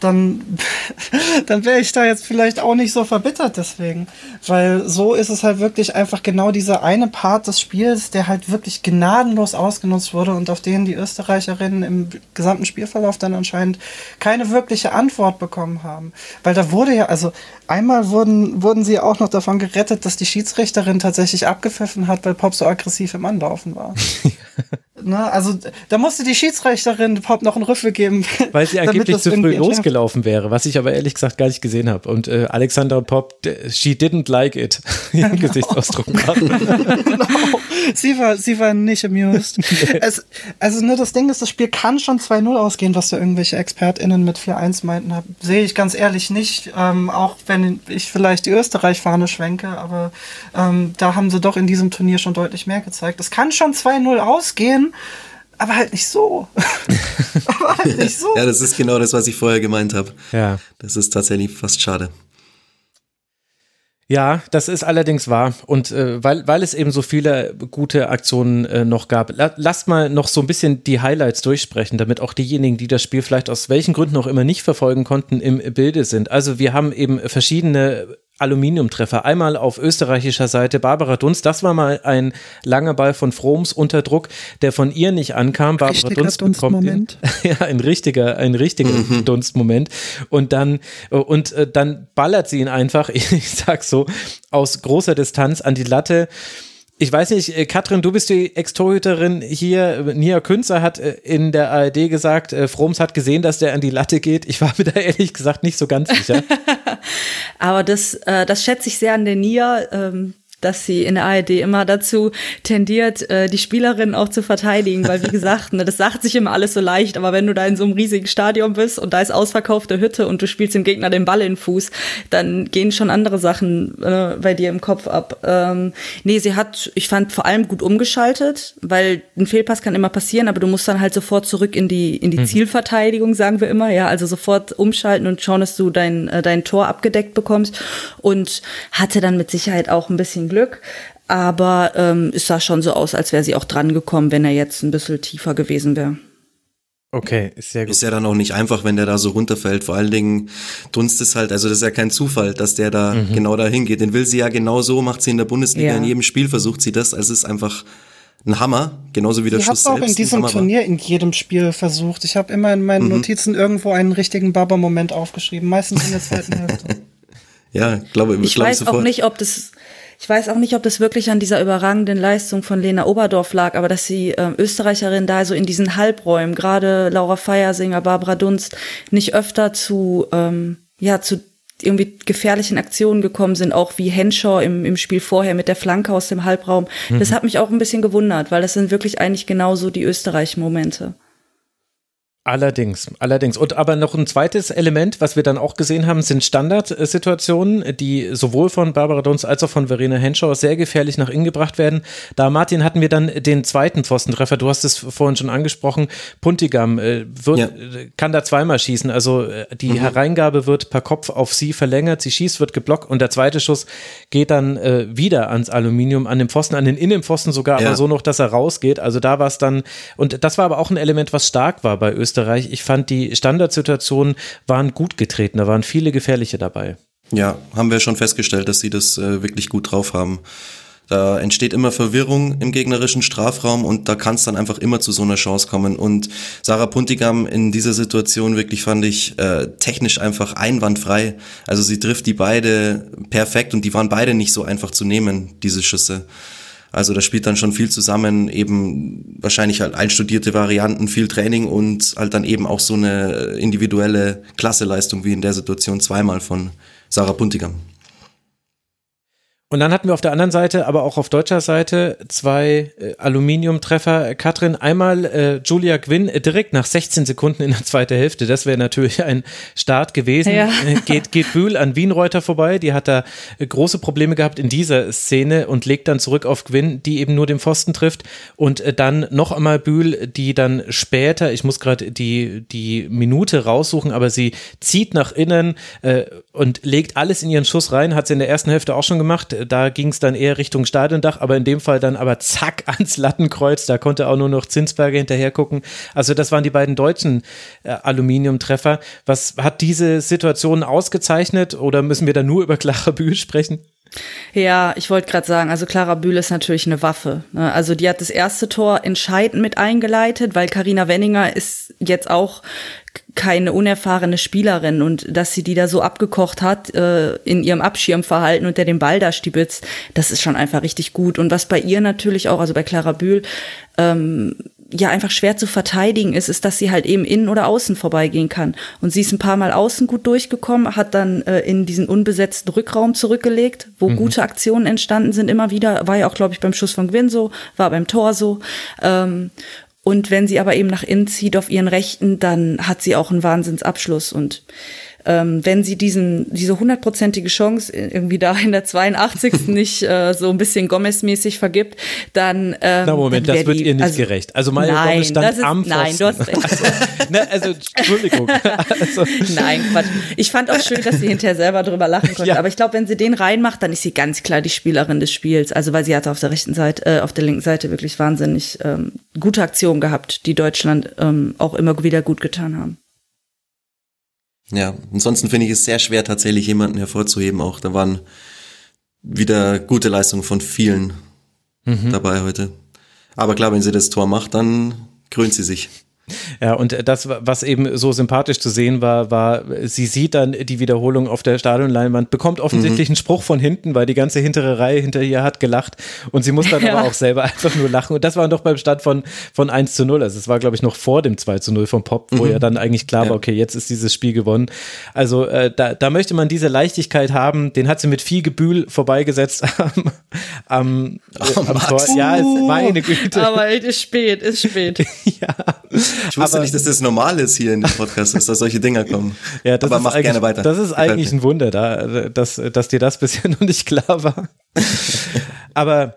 Speaker 4: dann, dann wäre ich da jetzt vielleicht auch nicht so verbittert deswegen. Weil so ist es halt wirklich einfach genau dieser eine Part des Spiels, der halt wirklich gnadenlos ausgenutzt wurde und auf den die Österreicherinnen im gesamten Spielverlauf dann anscheinend keine wirkliche Antwort bekommen haben. Weil da wurde ja, also einmal wurden, wurden sie auch noch davon gerettet, dass die Schiedsrichterin tatsächlich abgepfiffen hat, weil Pop so aggressiv im Anlaufen war. Ne? Also da musste die Schiedsrichterin Pop noch einen Rüffel geben.
Speaker 3: Weil sie angeblich zu früh losgelaufen wäre, was ich aber ehrlich gesagt gar nicht gesehen habe. Und äh, Alexander Pop, she didn't like it, ihren Gesichtsausdruck
Speaker 4: genau. Sie war, sie war nicht amused. es, also nur das Ding ist, das Spiel kann schon 2-0 ausgehen, was da irgendwelche ExpertInnen mit 4-1 meinten. Sehe ich ganz ehrlich nicht, ähm, auch wenn ich vielleicht die Österreich-Fahne schwenke, aber ähm, da haben sie doch in diesem Turnier schon deutlich mehr gezeigt. Es kann schon 2-0 ausgehen, aber halt nicht so.
Speaker 5: aber halt nicht so. Ja, das ist genau das, was ich vorher gemeint habe.
Speaker 3: Ja.
Speaker 5: Das ist tatsächlich fast schade.
Speaker 3: Ja, das ist allerdings wahr. Und äh, weil, weil es eben so viele gute Aktionen äh, noch gab, la lasst mal noch so ein bisschen die Highlights durchsprechen, damit auch diejenigen, die das Spiel vielleicht aus welchen Gründen auch immer nicht verfolgen konnten, im Bilde sind. Also wir haben eben verschiedene Aluminiumtreffer. Einmal auf österreichischer Seite Barbara Dunst, das war mal ein langer Ball von Froms unter Druck, der von ihr nicht ankam. Barbara
Speaker 4: richtiger Dunst bekommt Dunstmoment.
Speaker 3: ja ein richtiger ein richtiger mhm. Dunstmoment und dann und äh, dann ballert sie ihn einfach, ich sag so, aus großer Distanz an die Latte. Ich weiß nicht, äh, Katrin, du bist die Ex-Torhüterin hier. Nia Künzer hat äh, in der ARD gesagt, Froms hat gesehen, dass der an die Latte geht. Ich war mir da ehrlich gesagt nicht so ganz sicher.
Speaker 6: Aber das, äh, das schätze ich sehr an der Nia. Ähm, dass sie in der ARD immer dazu tendiert, äh, die Spielerin auch zu verteidigen, weil wie gesagt, ne, das sagt sich immer alles so leicht, aber wenn du da in so einem riesigen Stadion bist und da ist ausverkaufte Hütte und du spielst dem Gegner den Ball in den Fuß, dann gehen schon andere Sachen äh, bei dir im Kopf ab. Ähm, nee, sie hat, ich fand vor allem gut umgeschaltet, weil ein Fehlpass kann immer passieren, aber du musst dann halt sofort zurück in die in die mhm. Zielverteidigung, sagen wir immer, ja, also sofort umschalten und schauen, dass du dein äh, dein Tor abgedeckt bekommst und hatte dann mit Sicherheit auch ein bisschen Glück. Aber ähm, es sah schon so aus, als wäre sie auch dran gekommen, wenn er jetzt ein bisschen tiefer gewesen wäre.
Speaker 3: Okay, ist sehr gut.
Speaker 5: Ist ja dann auch nicht einfach, wenn der da so runterfällt. Vor allen Dingen Dunst ist halt, also das ist ja kein Zufall, dass der da mhm. genau da hingeht. Den will sie ja genau so, macht sie in der Bundesliga. Ja. In jedem Spiel versucht sie das. Also es ist einfach ein Hammer, genauso wie der sie Schuss
Speaker 4: auch in diesem Turnier in jedem Spiel versucht. Ich habe immer in meinen mhm. Notizen irgendwo einen richtigen Baba-Moment aufgeschrieben, meistens in der zweiten Hälfte.
Speaker 5: Ja, glaube
Speaker 6: ich. Ich weiß auch nicht, ob das ich weiß auch nicht, ob das wirklich an dieser überragenden Leistung von Lena Oberdorf lag, aber dass die äh, Österreicherin da so in diesen Halbräumen, gerade Laura Feiersinger, Barbara Dunst, nicht öfter zu, ähm, ja, zu irgendwie gefährlichen Aktionen gekommen sind, auch wie Henshaw im, im Spiel vorher mit der Flanke aus dem Halbraum. Mhm. Das hat mich auch ein bisschen gewundert, weil das sind wirklich eigentlich genauso die Österreich-Momente.
Speaker 3: Allerdings, allerdings. Und aber noch ein zweites Element, was wir dann auch gesehen haben, sind Standardsituationen, die sowohl von Barbara Dunst als auch von Verena Henschauer sehr gefährlich nach innen gebracht werden. Da, Martin, hatten wir dann den zweiten Pfostentreffer. Du hast es vorhin schon angesprochen. Puntigam äh, wird, ja. kann da zweimal schießen. Also äh, die mhm. Hereingabe wird per Kopf auf sie verlängert. Sie schießt, wird geblockt und der zweite Schuss geht dann äh, wieder ans Aluminium, an den Pfosten, an den Innenpfosten sogar, ja. aber so noch, dass er rausgeht. Also da war es dann, und das war aber auch ein Element, was stark war bei Österreich. Österreich. Ich fand, die Standardsituationen waren gut getreten, da waren viele gefährliche dabei.
Speaker 5: Ja, haben wir schon festgestellt, dass sie das äh, wirklich gut drauf haben. Da entsteht immer Verwirrung im gegnerischen Strafraum und da kann es dann einfach immer zu so einer Chance kommen. Und Sarah Puntigam in dieser Situation wirklich fand ich äh, technisch einfach einwandfrei. Also sie trifft die beide perfekt und die waren beide nicht so einfach zu nehmen, diese Schüsse. Also da spielt dann schon viel zusammen, eben wahrscheinlich halt einstudierte Varianten, viel Training und halt dann eben auch so eine individuelle Klasseleistung wie in der Situation zweimal von Sarah Puntigam.
Speaker 3: Und dann hatten wir auf der anderen Seite, aber auch auf deutscher Seite, zwei äh, Aluminiumtreffer. Katrin, einmal äh, Julia Gwynn äh, direkt nach 16 Sekunden in der zweiten Hälfte. Das wäre natürlich ein Start gewesen. Ja. Äh, geht, geht Bühl an Wienreuter vorbei. Die hat da äh, große Probleme gehabt in dieser Szene und legt dann zurück auf Gwynn, die eben nur den Pfosten trifft. Und äh, dann noch einmal Bühl, die dann später, ich muss gerade die, die Minute raussuchen, aber sie zieht nach innen äh, und legt alles in ihren Schuss rein. Hat sie in der ersten Hälfte auch schon gemacht da ging es dann eher Richtung Stadiondach, aber in dem Fall dann aber zack ans Lattenkreuz, da konnte auch nur noch Zinsberger hinterher gucken. Also das waren die beiden deutschen äh, Aluminiumtreffer. Was hat diese Situation ausgezeichnet oder müssen wir da nur über Clara Bühl sprechen?
Speaker 6: Ja, ich wollte gerade sagen, also Clara Bühl ist natürlich eine Waffe. Ne? Also die hat das erste Tor entscheidend mit eingeleitet, weil Karina Wenninger ist jetzt auch keine unerfahrene Spielerin und dass sie die da so abgekocht hat äh, in ihrem Abschirmverhalten und der den Ball da stibitzt, das ist schon einfach richtig gut. Und was bei ihr natürlich auch, also bei Clara Bühl, ähm, ja einfach schwer zu verteidigen ist, ist, dass sie halt eben innen oder außen vorbeigehen kann. Und sie ist ein paar Mal außen gut durchgekommen, hat dann äh, in diesen unbesetzten Rückraum zurückgelegt, wo mhm. gute Aktionen entstanden sind immer wieder. War ja auch, glaube ich, beim Schuss von Gwyn so, war beim Tor so. Ähm, und wenn sie aber eben nach innen zieht auf ihren Rechten, dann hat sie auch einen Wahnsinnsabschluss. Und ähm, wenn sie diesen, diese hundertprozentige Chance irgendwie da in der 82. nicht äh, so ein bisschen Gomez-mäßig vergibt, dann. Ähm,
Speaker 3: Na Moment,
Speaker 6: dann
Speaker 3: das wird
Speaker 6: die,
Speaker 3: ihr nicht
Speaker 6: also,
Speaker 3: gerecht. Also meine
Speaker 6: nein,
Speaker 3: Gomez stand
Speaker 6: ist,
Speaker 3: am
Speaker 6: Nein, du hast recht.
Speaker 3: Also, ne, also Entschuldigung. Also.
Speaker 6: Nein, Quatsch. Ich fand auch schön, dass sie hinterher selber drüber lachen konnte. Ja. Aber ich glaube, wenn sie den reinmacht, dann ist sie ganz klar die Spielerin des Spiels. Also weil sie hat auf der rechten Seite, äh, auf der linken Seite wirklich wahnsinnig ähm, gute Aktionen gehabt, die Deutschland ähm, auch immer wieder gut getan haben.
Speaker 5: Ja, ansonsten finde ich es sehr schwer, tatsächlich jemanden hervorzuheben. Auch da waren wieder gute Leistungen von vielen mhm. dabei heute. Aber klar, wenn sie das Tor macht, dann krönt sie sich.
Speaker 3: Ja, und das, was eben so sympathisch zu sehen war, war, sie sieht dann die Wiederholung auf der Stadionleinwand, bekommt offensichtlich mhm. einen Spruch von hinten, weil die ganze hintere Reihe hinter ihr hat gelacht und sie muss dann ja. aber auch selber einfach nur lachen. Und das war noch beim Stand von, von 1 zu 0. Also es war, glaube ich, noch vor dem 2 zu 0 vom Pop, wo mhm. ja dann eigentlich klar ja. war, okay, jetzt ist dieses Spiel gewonnen. Also äh, da, da möchte man diese Leichtigkeit haben, den hat sie mit viel Gebühl vorbeigesetzt am, am,
Speaker 5: oh, am Tor.
Speaker 3: Ja, ist meine Güte.
Speaker 6: Aber es ist spät, ist spät.
Speaker 3: ja.
Speaker 5: Ich wusste aber, nicht, dass das normal ist hier in dem Podcast, dass da solche Dinger kommen.
Speaker 3: Ja, das aber mach gerne weiter. Das ist eigentlich ein Wunder, da, dass, dass dir das bisher noch nicht klar war. aber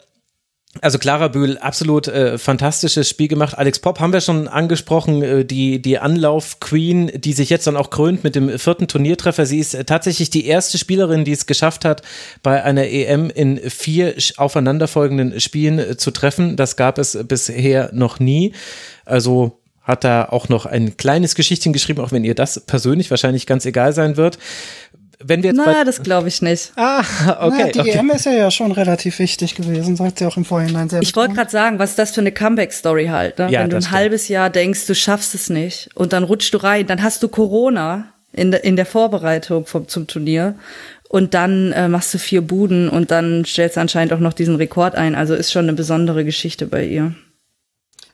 Speaker 3: also Clara Bühl, absolut äh, fantastisches Spiel gemacht. Alex Popp haben wir schon angesprochen, äh, die, die Anlauf-Queen, die sich jetzt dann auch krönt mit dem vierten Turniertreffer. Sie ist äh, tatsächlich die erste Spielerin, die es geschafft hat, bei einer EM in vier aufeinanderfolgenden Spielen äh, zu treffen. Das gab es bisher noch nie. Also hat da auch noch ein kleines Geschichtchen geschrieben, auch wenn ihr das persönlich wahrscheinlich ganz egal sein wird. Wenn wir jetzt
Speaker 6: Na, das glaube ich nicht.
Speaker 3: Ah, okay.
Speaker 4: Na, die
Speaker 3: okay.
Speaker 4: EM ist ja, ja schon relativ wichtig gewesen, sagt sie auch im Vorhinein sehr.
Speaker 6: Ich wollte gerade sagen, was ist das für eine Comeback-Story halt, ne?
Speaker 3: Ja,
Speaker 6: Wenn du ein
Speaker 3: stimmt.
Speaker 6: halbes Jahr denkst, du schaffst es nicht und dann rutschst du rein, dann hast du Corona in, de, in der Vorbereitung vom, zum Turnier und dann äh, machst du vier Buden und dann stellst du anscheinend auch noch diesen Rekord ein. Also ist schon eine besondere Geschichte bei ihr.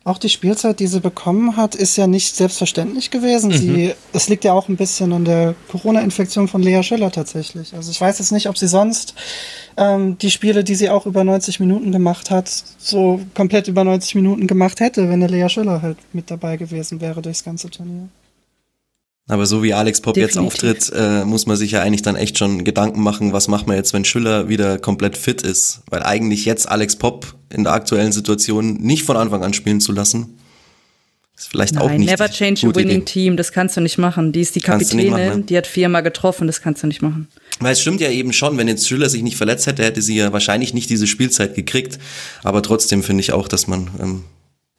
Speaker 4: Auch die Spielzeit, die sie bekommen hat, ist ja nicht selbstverständlich gewesen.
Speaker 3: Mhm.
Speaker 4: Sie, es liegt ja auch ein bisschen an der Corona-Infektion von Lea Schiller tatsächlich. Also ich weiß jetzt nicht, ob sie sonst ähm, die Spiele, die sie auch über 90 Minuten gemacht hat, so komplett über 90 Minuten gemacht hätte, wenn der Lea Schiller halt mit dabei gewesen wäre durchs ganze Turnier.
Speaker 5: Aber so wie Alex Pop
Speaker 6: Definitiv.
Speaker 5: jetzt auftritt, äh, muss man sich ja eigentlich dann echt schon Gedanken machen, was macht man jetzt, wenn Schüller wieder komplett fit ist. Weil eigentlich jetzt Alex Pop in der aktuellen Situation nicht von Anfang an spielen zu lassen, ist vielleicht
Speaker 6: Nein,
Speaker 5: auch nicht
Speaker 6: never change a winning
Speaker 5: Idee.
Speaker 6: team, das kannst du nicht machen. Die ist die Kapitänin,
Speaker 5: machen, ne?
Speaker 6: die hat viermal getroffen, das kannst du nicht machen.
Speaker 5: Weil es stimmt ja eben schon, wenn jetzt Schüller sich nicht verletzt hätte, hätte sie ja wahrscheinlich nicht diese Spielzeit gekriegt. Aber trotzdem finde ich auch, dass man ähm,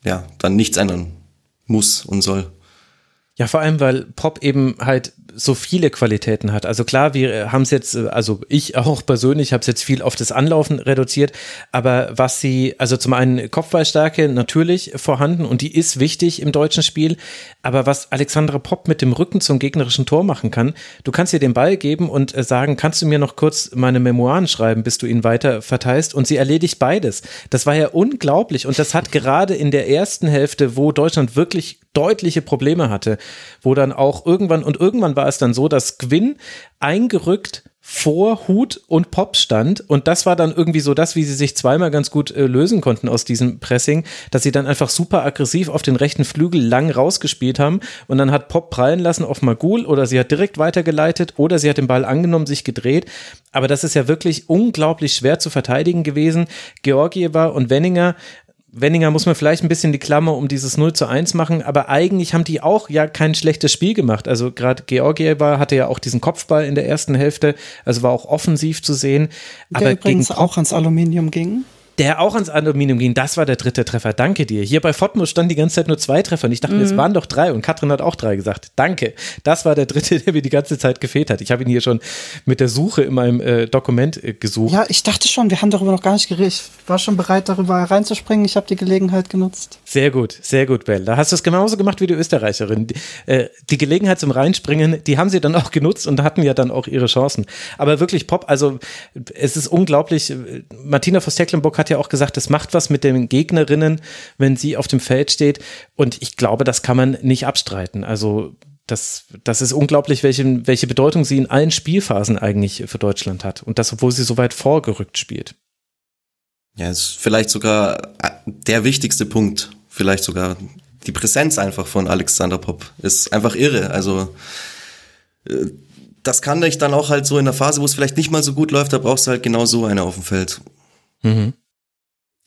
Speaker 5: ja dann nichts ändern muss und soll.
Speaker 3: Ja, vor allem, weil Pop eben halt so viele Qualitäten hat. Also klar, wir haben es jetzt, äh, also ich auch persönlich habe es jetzt viel auf das Anlaufen reduziert, aber was sie, also zum einen Kopfballstärke natürlich vorhanden und die ist wichtig im deutschen Spiel, aber was Alexandra Pop mit dem Rücken zum gegnerischen Tor machen kann, du kannst ihr den Ball geben und äh, sagen, kannst du mir noch kurz meine Memoiren schreiben, bis du ihn weiter verteilst und sie erledigt beides. Das war ja unglaublich und das hat gerade in der ersten Hälfte, wo Deutschland wirklich deutliche Probleme hatte, wo dann auch irgendwann und irgendwann war es dann so, dass Gwyn eingerückt vor Hut und Pop stand. Und das war dann irgendwie so das, wie sie sich zweimal ganz gut äh, lösen konnten aus diesem Pressing, dass sie dann einfach super aggressiv auf den rechten Flügel lang rausgespielt haben. Und dann hat Pop prallen lassen auf Magul oder sie hat direkt weitergeleitet oder sie hat den Ball angenommen, sich gedreht, aber das ist ja wirklich unglaublich schwer zu verteidigen gewesen. Georgieva und Wenninger Wenninger muss man vielleicht ein bisschen die Klammer um dieses 0 zu 1 machen, aber eigentlich haben die auch ja kein schlechtes Spiel gemacht. Also gerade Georgieva hatte ja auch diesen Kopfball in der ersten Hälfte, also war auch offensiv zu sehen.
Speaker 4: Der
Speaker 3: aber
Speaker 4: übrigens
Speaker 3: gegen
Speaker 4: auch ans Aluminium ging.
Speaker 3: Der auch ans Aluminium ging, das war der dritte Treffer. Danke dir. Hier bei Fotmo stand die ganze Zeit nur zwei Treffer und ich dachte, mir, es waren doch drei und Katrin hat auch drei gesagt. Danke. Das war der dritte, der mir die ganze Zeit gefehlt hat. Ich habe ihn hier schon mit der Suche in meinem äh, Dokument äh, gesucht.
Speaker 4: Ja, ich dachte schon, wir haben darüber noch gar nicht geredet. Ich war schon bereit, darüber reinzuspringen. Ich habe die Gelegenheit genutzt.
Speaker 3: Sehr gut, sehr gut, Bell. Da hast du es genauso gemacht wie die Österreicherin. Die, äh, die Gelegenheit zum Reinspringen, die haben sie dann auch genutzt und hatten ja dann auch ihre Chancen. Aber wirklich Pop, also es ist unglaublich. Martina Voss-Tecklenburg hat ja auch gesagt, es macht was mit den Gegnerinnen, wenn sie auf dem Feld steht. Und ich glaube, das kann man nicht abstreiten. Also das, das ist unglaublich, welche, welche Bedeutung sie in allen Spielphasen eigentlich für Deutschland hat. Und das, obwohl sie so weit vorgerückt spielt.
Speaker 5: Ja, ist vielleicht sogar äh, der wichtigste Punkt, vielleicht sogar die Präsenz einfach von Alexander Popp ist einfach irre. Also äh, das kann dich dann auch halt so in der Phase, wo es vielleicht nicht mal so gut läuft, da brauchst du halt genau so eine auf dem Feld.
Speaker 3: Mhm.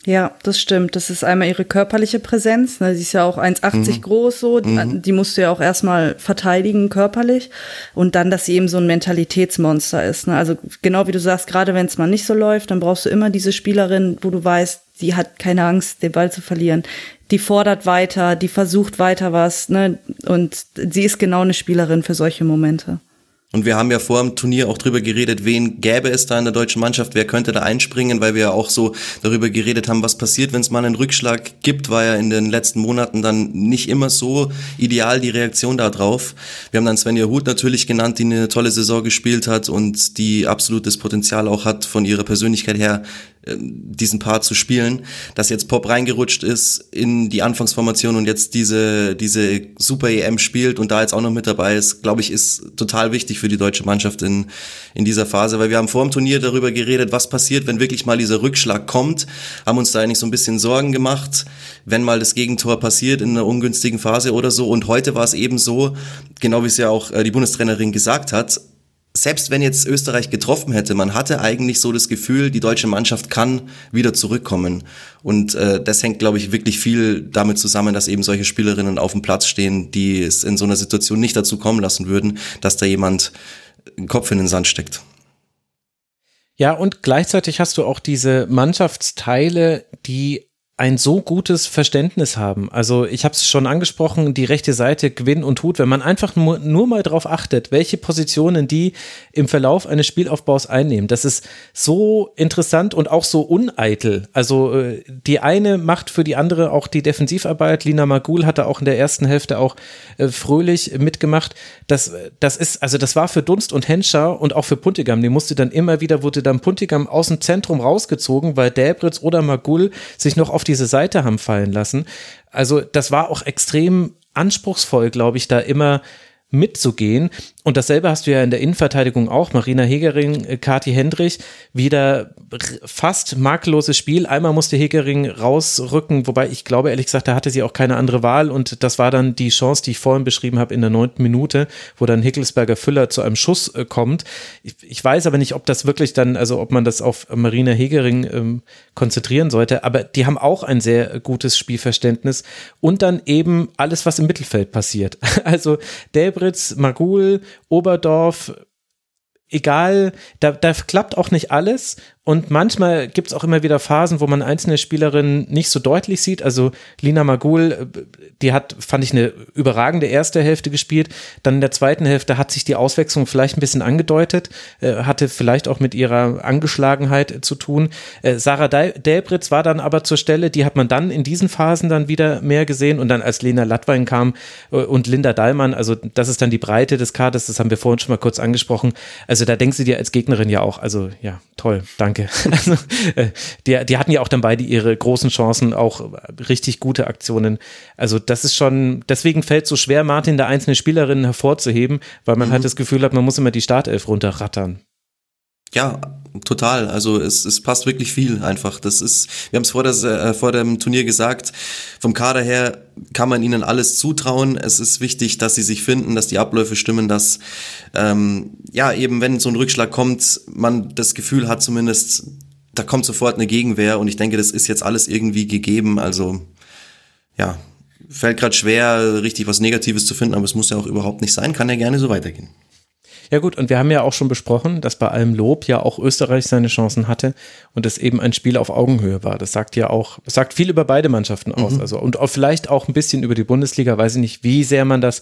Speaker 6: Ja, das stimmt. Das ist einmal ihre körperliche Präsenz. Ne? Sie ist ja auch 1,80 groß so. Die musst du ja auch erstmal verteidigen körperlich. Und dann, dass sie eben so ein Mentalitätsmonster ist. Ne? Also genau wie du sagst, gerade wenn es mal nicht so läuft, dann brauchst du immer diese Spielerin, wo du weißt, die hat keine Angst, den Ball zu verlieren. Die fordert weiter, die versucht weiter was. Ne? Und sie ist genau eine Spielerin für solche Momente.
Speaker 5: Und wir haben ja vor dem Turnier auch drüber geredet, wen gäbe es da in der deutschen Mannschaft, wer könnte da einspringen, weil wir ja auch so darüber geredet haben, was passiert, wenn es mal einen Rückschlag gibt, war ja in den letzten Monaten dann nicht immer so ideal die Reaktion da drauf. Wir haben dann Svenja Huth natürlich genannt, die eine tolle Saison gespielt hat und die absolutes Potenzial auch hat von ihrer Persönlichkeit her, diesen Part zu spielen, dass jetzt Pop reingerutscht ist in die Anfangsformation und jetzt diese, diese Super EM spielt und da jetzt auch noch mit dabei ist, glaube ich, ist total wichtig für die deutsche Mannschaft in, in dieser Phase, weil wir haben vor dem Turnier darüber geredet, was passiert, wenn wirklich mal dieser Rückschlag kommt, haben uns da eigentlich so ein bisschen Sorgen gemacht, wenn mal das Gegentor passiert in einer ungünstigen Phase oder so. Und heute war es eben so, genau wie es ja auch äh, die Bundestrainerin gesagt hat, selbst wenn jetzt Österreich getroffen hätte, man hatte eigentlich so das Gefühl, die deutsche Mannschaft kann wieder zurückkommen. Und äh, das hängt, glaube ich, wirklich viel damit zusammen, dass eben solche Spielerinnen auf dem Platz stehen, die es in so einer Situation nicht dazu kommen lassen würden, dass da jemand einen Kopf in den Sand steckt.
Speaker 3: Ja, und gleichzeitig hast du auch diese Mannschaftsteile, die ein so gutes Verständnis haben. Also ich habe es schon angesprochen, die rechte Seite Gwyn und Hut, wenn man einfach nur, nur mal darauf achtet, welche Positionen die im Verlauf eines Spielaufbaus einnehmen, das ist so interessant und auch so uneitel. Also äh, die eine macht für die andere auch die Defensivarbeit. Lina Magul hatte auch in der ersten Hälfte auch äh, fröhlich mitgemacht. Das, das ist, also das war für Dunst und Henscher und auch für Puntigam, die musste dann immer wieder, wurde dann Puntigam aus dem Zentrum rausgezogen, weil Delbritz oder Magul sich noch auf diese Seite haben fallen lassen. Also das war auch extrem anspruchsvoll, glaube ich, da immer mitzugehen. Und dasselbe hast du ja in der Innenverteidigung auch. Marina Hegering, äh, Kati Hendrich, wieder fast makelloses Spiel. Einmal musste Hegering rausrücken, wobei ich glaube, ehrlich gesagt, da hatte sie auch keine andere Wahl. Und das war dann die Chance, die ich vorhin beschrieben habe in der neunten Minute, wo dann Hickelsberger Füller zu einem Schuss äh, kommt. Ich, ich, weiß aber nicht, ob das wirklich dann, also ob man das auf Marina Hegering ähm, konzentrieren sollte. Aber die haben auch ein sehr gutes Spielverständnis. Und dann eben alles, was im Mittelfeld passiert. Also Delbritz, Magul, Oberdorf, egal, da, da klappt auch nicht alles und manchmal gibt es auch immer wieder Phasen, wo man einzelne Spielerinnen nicht so deutlich sieht. Also Lina Magul, die hat, fand ich, eine überragende erste Hälfte gespielt. Dann in der zweiten Hälfte hat sich die Auswechslung vielleicht ein bisschen angedeutet, äh, hatte vielleicht auch mit ihrer Angeschlagenheit zu tun. Äh, Sarah Delbritz war dann aber zur Stelle, die hat man dann in diesen Phasen dann wieder mehr gesehen. Und dann als Lena Lattwein kam äh, und Linda Dallmann, also das ist dann die Breite des Kaders, das haben wir vorhin schon mal kurz angesprochen. Also da denkst du dir als Gegnerin ja auch, also ja, toll, danke danke. Also, äh, die, die hatten ja auch dann beide ihre großen Chancen, auch richtig gute Aktionen. Also das ist schon, deswegen fällt es so schwer, Martin da einzelne Spielerinnen hervorzuheben, weil man mhm. halt das Gefühl hat, man muss immer die Startelf runterrattern.
Speaker 5: Ja, total. Also es, es passt wirklich viel einfach. Das ist, wir haben es vor, äh, vor dem Turnier gesagt, vom Kader her kann man ihnen alles zutrauen. Es ist wichtig, dass sie sich finden, dass die Abläufe stimmen, dass ähm, ja eben, wenn so ein Rückschlag kommt, man das Gefühl hat zumindest, da kommt sofort eine Gegenwehr und ich denke, das ist jetzt alles irgendwie gegeben. Also ja, fällt gerade schwer, richtig was Negatives zu finden, aber es muss ja auch überhaupt nicht sein, kann ja gerne so weitergehen.
Speaker 3: Ja gut, und wir haben ja auch schon besprochen, dass bei allem Lob ja auch Österreich seine Chancen hatte und es eben ein Spiel auf Augenhöhe war. Das sagt ja auch, sagt viel über beide Mannschaften aus. Mhm. Also und auch vielleicht auch ein bisschen über die Bundesliga, weiß ich nicht, wie sehr man das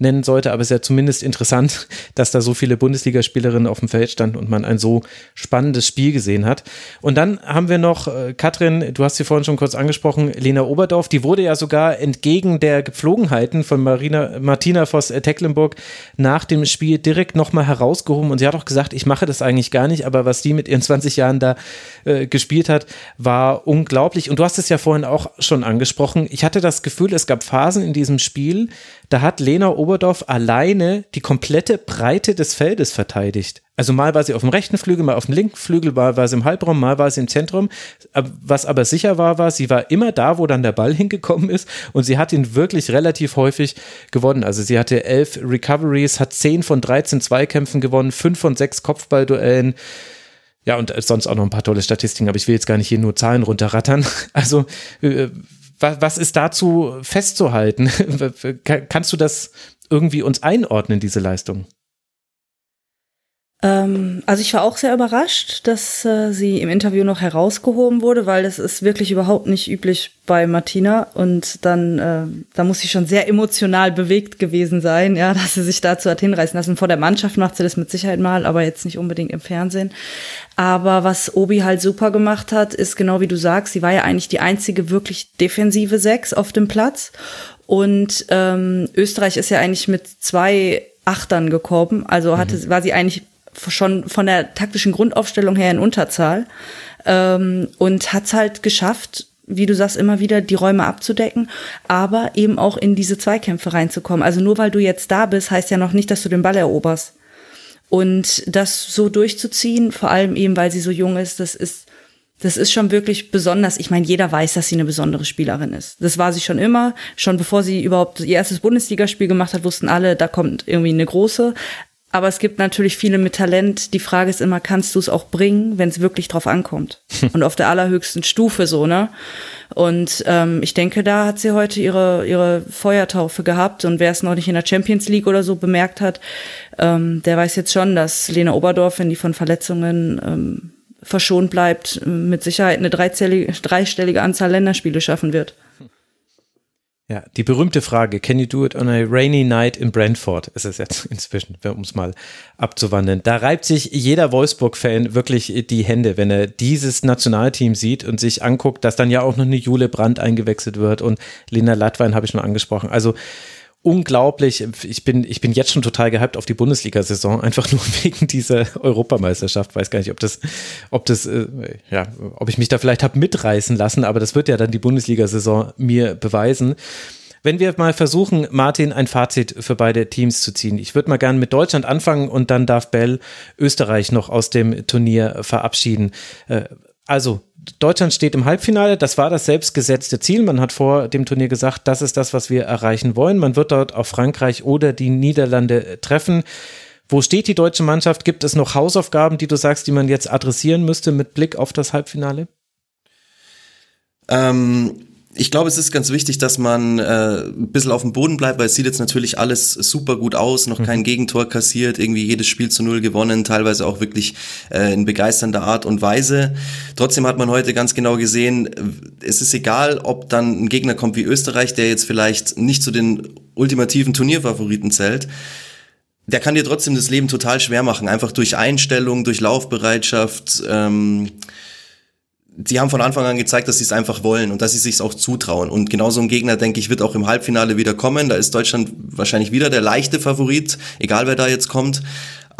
Speaker 3: nennen sollte, aber es ist ja zumindest interessant, dass da so viele Bundesligaspielerinnen auf dem Feld standen und man ein so spannendes Spiel gesehen hat. Und dann haben wir noch, äh, Katrin, du hast sie vorhin schon kurz angesprochen, Lena Oberdorf, die wurde ja sogar entgegen der Gepflogenheiten von Marina, Martina Voss-Tecklenburg nach dem Spiel direkt nochmal herausgehoben und sie hat auch gesagt, ich mache das eigentlich gar nicht, aber was die mit ihren 20 Jahren da äh, gespielt hat, war unglaublich. Und du hast es ja vorhin auch schon angesprochen. Ich hatte das Gefühl, es gab Phasen in diesem Spiel, da hat Lena Oberdorf alleine die komplette Breite des Feldes verteidigt. Also mal war sie auf dem rechten Flügel, mal auf dem linken Flügel, mal war sie im Halbraum, mal war sie im Zentrum. Was aber sicher war, war, sie war immer da, wo dann der Ball hingekommen ist und sie hat ihn wirklich relativ häufig gewonnen. Also sie hatte elf Recoveries, hat zehn von 13 Zweikämpfen gewonnen, fünf von sechs Kopfballduellen. Ja, und sonst auch noch ein paar tolle Statistiken, aber ich will jetzt gar nicht hier nur Zahlen runterrattern. Also äh, was, was ist dazu festzuhalten? Kannst du das irgendwie uns einordnen, diese Leistung?
Speaker 6: Ähm, also ich war auch sehr überrascht, dass äh, sie im Interview noch herausgehoben wurde, weil das ist wirklich überhaupt nicht üblich bei Martina und dann äh, da muss sie schon sehr emotional bewegt gewesen sein, ja, dass sie sich dazu hat hinreißen lassen. Vor der Mannschaft macht sie das mit Sicherheit mal, aber jetzt nicht unbedingt im Fernsehen. Aber was Obi halt super gemacht hat, ist genau wie du sagst, sie war ja eigentlich die einzige wirklich defensive Sechs auf dem Platz und ähm, Österreich ist ja eigentlich mit zwei Achtern gekommen, also hatte, mhm. war sie eigentlich schon von der taktischen Grundaufstellung her in Unterzahl ähm, und hat es halt geschafft, wie du sagst, immer wieder die Räume abzudecken, aber eben auch in diese Zweikämpfe reinzukommen. Also nur weil du jetzt da bist, heißt ja noch nicht, dass du den Ball eroberst. Und das so durchzuziehen, vor allem eben, weil sie so jung ist, das ist, das ist schon wirklich besonders. Ich meine, jeder weiß, dass sie eine besondere Spielerin ist. Das war sie schon immer. Schon bevor sie überhaupt ihr erstes Bundesligaspiel gemacht hat, wussten alle, da kommt irgendwie eine große. Aber es gibt natürlich viele mit Talent. Die Frage ist immer, kannst du es auch bringen, wenn es wirklich drauf ankommt? Und auf der allerhöchsten Stufe so, ne? Und ähm, ich denke, da hat sie heute ihre, ihre Feuertaufe gehabt. Und wer es noch nicht in der Champions League oder so bemerkt hat, ähm, der weiß jetzt schon, dass Lena Oberdorf, wenn die von Verletzungen ähm, verschont bleibt, mit Sicherheit eine dreistellige Anzahl Länderspiele schaffen wird.
Speaker 3: Ja, die berühmte Frage, can you do it on a rainy night in Brentford? Ist es jetzt inzwischen, um es mal abzuwandeln. Da reibt sich jeder Wolfsburg-Fan wirklich die Hände, wenn er dieses Nationalteam sieht und sich anguckt, dass dann ja auch noch eine Jule Brandt eingewechselt wird und Lena Latwein habe ich schon angesprochen. Also unglaublich. Ich bin, ich bin jetzt schon total gehypt auf die Bundesliga-Saison, einfach nur wegen dieser Europameisterschaft. Weiß gar nicht, ob das, ob das, äh, ja, ob ich mich da vielleicht habe mitreißen lassen, aber das wird ja dann die Bundesliga-Saison mir beweisen. Wenn wir mal versuchen, Martin, ein Fazit für beide Teams zu ziehen. Ich würde mal gerne mit Deutschland anfangen und dann darf Bell Österreich noch aus dem Turnier verabschieden. Äh, also, Deutschland steht im Halbfinale. Das war das selbstgesetzte Ziel. Man hat vor dem Turnier gesagt, das ist das, was wir erreichen wollen. Man wird dort auf Frankreich oder die Niederlande treffen. Wo steht die deutsche Mannschaft? Gibt es noch Hausaufgaben, die du sagst, die man jetzt adressieren müsste mit Blick auf das Halbfinale?
Speaker 5: Ähm, ich glaube, es ist ganz wichtig, dass man äh, ein bisschen auf dem Boden bleibt, weil es sieht jetzt natürlich alles super gut aus, noch mhm. kein Gegentor kassiert, irgendwie jedes Spiel zu null gewonnen, teilweise auch wirklich äh, in begeisternder Art und Weise. Trotzdem hat man heute ganz genau gesehen, es ist egal, ob dann ein Gegner kommt wie Österreich, der jetzt vielleicht nicht zu den ultimativen Turnierfavoriten zählt der kann dir trotzdem das Leben total schwer machen, einfach durch Einstellung, durch Laufbereitschaft. Ähm, die haben von Anfang an gezeigt, dass sie es einfach wollen und dass sie sich auch zutrauen. Und genauso ein Gegner, denke ich, wird auch im Halbfinale wieder kommen. Da ist Deutschland wahrscheinlich wieder der leichte Favorit, egal wer da jetzt kommt.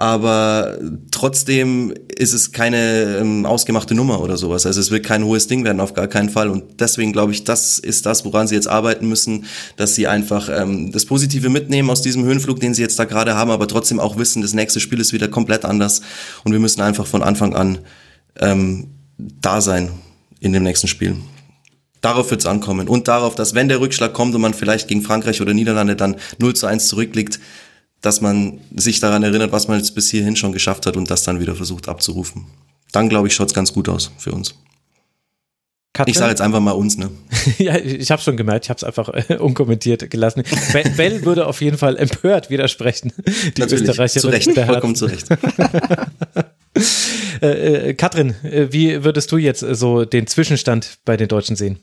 Speaker 5: Aber trotzdem ist es keine ähm, ausgemachte Nummer oder sowas. Also es wird kein hohes Ding werden, auf gar keinen Fall. Und deswegen glaube ich, das ist das, woran sie jetzt arbeiten müssen, dass sie einfach ähm, das Positive mitnehmen aus diesem Höhenflug, den sie jetzt da gerade haben, aber trotzdem auch wissen, das nächste Spiel ist wieder komplett anders. Und wir müssen einfach von Anfang an ähm, da sein in dem nächsten Spiel. Darauf wird es ankommen und darauf, dass wenn der Rückschlag kommt und man vielleicht gegen Frankreich oder Niederlande dann 0 zu 1 zurückliegt, dass man sich daran erinnert, was man jetzt bis hierhin schon geschafft hat und das dann wieder versucht abzurufen. dann glaube ich, schaut es ganz gut aus für uns.
Speaker 3: Katrin?
Speaker 5: Ich sage jetzt einfach mal uns, ne?
Speaker 3: ja, ich habe schon gemerkt, ich habe es einfach äh, unkommentiert gelassen. Be Bell würde auf jeden Fall empört widersprechen. Die
Speaker 5: Natürlich,
Speaker 3: Österreicherin
Speaker 5: zu Recht, vollkommen zu Recht.
Speaker 3: Äh, äh, Katrin, äh, wie würdest du jetzt äh, so den Zwischenstand bei den Deutschen sehen?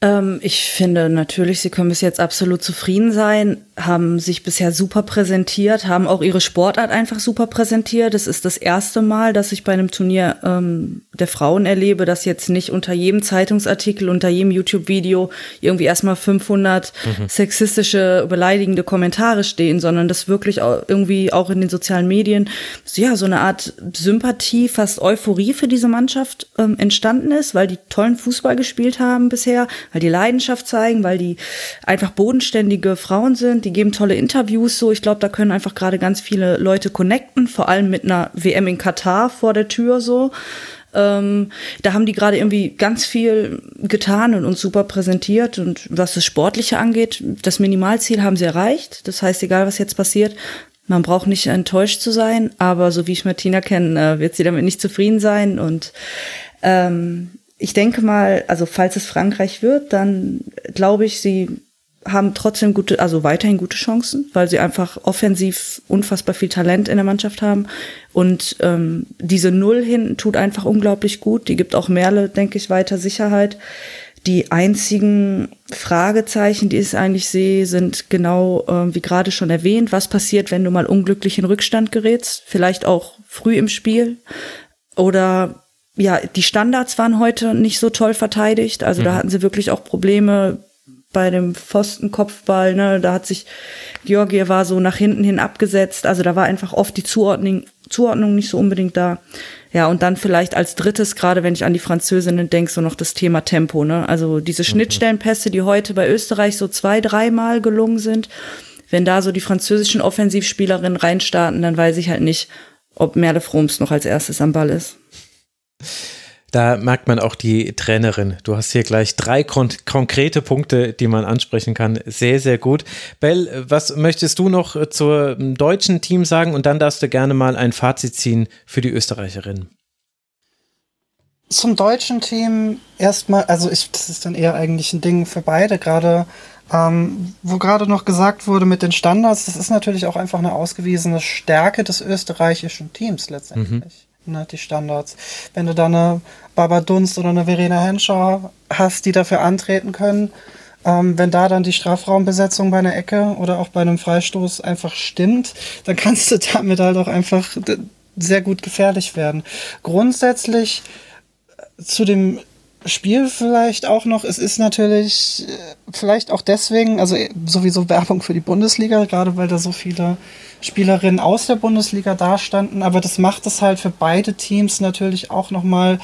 Speaker 6: Ähm, ich finde natürlich, sie können bis jetzt absolut zufrieden sein, haben sich bisher super präsentiert, haben auch ihre Sportart einfach super präsentiert. Es ist das erste Mal, dass ich bei einem Turnier ähm, der Frauen erlebe, dass jetzt nicht unter jedem Zeitungsartikel, unter jedem YouTube-Video irgendwie erstmal 500 sexistische, beleidigende Kommentare stehen, sondern dass wirklich auch irgendwie auch in den sozialen Medien so, ja so eine Art Sympathie, fast Euphorie für diese Mannschaft ähm, entstanden ist, weil die tollen Fußball gespielt haben bisher, weil die Leidenschaft zeigen, weil die einfach bodenständige Frauen sind, die geben tolle Interviews so. Ich glaube, da können einfach gerade ganz viele Leute connecten, vor allem mit einer WM in Katar vor der Tür so. Ähm, da haben die gerade irgendwie ganz viel getan und uns super präsentiert. Und was das Sportliche angeht, das Minimalziel haben sie erreicht. Das heißt, egal was jetzt passiert, man braucht nicht enttäuscht zu sein. Aber so wie ich Martina kenne, äh, wird sie damit nicht zufrieden sein. Und ähm, ich denke mal, also falls es Frankreich wird, dann glaube ich, sie haben trotzdem gute, also weiterhin gute Chancen, weil sie einfach offensiv unfassbar viel Talent in der Mannschaft haben. Und ähm, diese Null hinten tut einfach unglaublich gut. Die gibt auch Merle, denke ich, weiter Sicherheit. Die einzigen Fragezeichen, die ich eigentlich sehe, sind genau, äh, wie gerade schon erwähnt, was passiert, wenn du mal unglücklich in Rückstand gerätst, vielleicht auch früh im Spiel. Oder ja, die Standards waren heute nicht so toll verteidigt. Also da hatten sie wirklich auch Probleme bei dem Pfostenkopfball, ne, da hat sich Georgia war so nach hinten hin abgesetzt, also da war einfach oft die Zuordnung, Zuordnung nicht so unbedingt da. Ja, und dann vielleicht als drittes, gerade wenn ich an die Französinnen denke, so noch das Thema Tempo, ne? Also diese Schnittstellenpässe, die heute bei Österreich so zwei, dreimal gelungen sind, wenn da so die französischen Offensivspielerinnen reinstarten, dann weiß ich halt nicht, ob Merle Froms noch als erstes am Ball ist.
Speaker 3: Da merkt man auch die Trainerin. Du hast hier gleich drei kon konkrete Punkte, die man ansprechen kann. Sehr, sehr gut. Bell, was möchtest du noch zur deutschen Team sagen? Und dann darfst du gerne mal ein Fazit ziehen für die Österreicherin.
Speaker 4: Zum deutschen Team erstmal, also ich, das ist dann eher eigentlich ein Ding für beide, gerade ähm, wo gerade noch gesagt wurde mit den Standards, das ist natürlich auch einfach eine ausgewiesene Stärke des österreichischen Teams letztendlich. Ne, die Standards. Wenn du da eine Baba Dunst oder eine Verena Henscher hast, die dafür antreten können, ähm, wenn da dann die Strafraumbesetzung bei einer Ecke oder auch bei einem Freistoß einfach stimmt, dann kannst du damit halt auch einfach sehr gut gefährlich werden. Grundsätzlich äh, zu dem Spiel vielleicht auch noch, es ist natürlich äh, vielleicht auch deswegen, also äh, sowieso Werbung für die Bundesliga, gerade weil da so viele Spielerinnen aus der Bundesliga dastanden, aber das macht es halt für beide Teams natürlich auch nochmal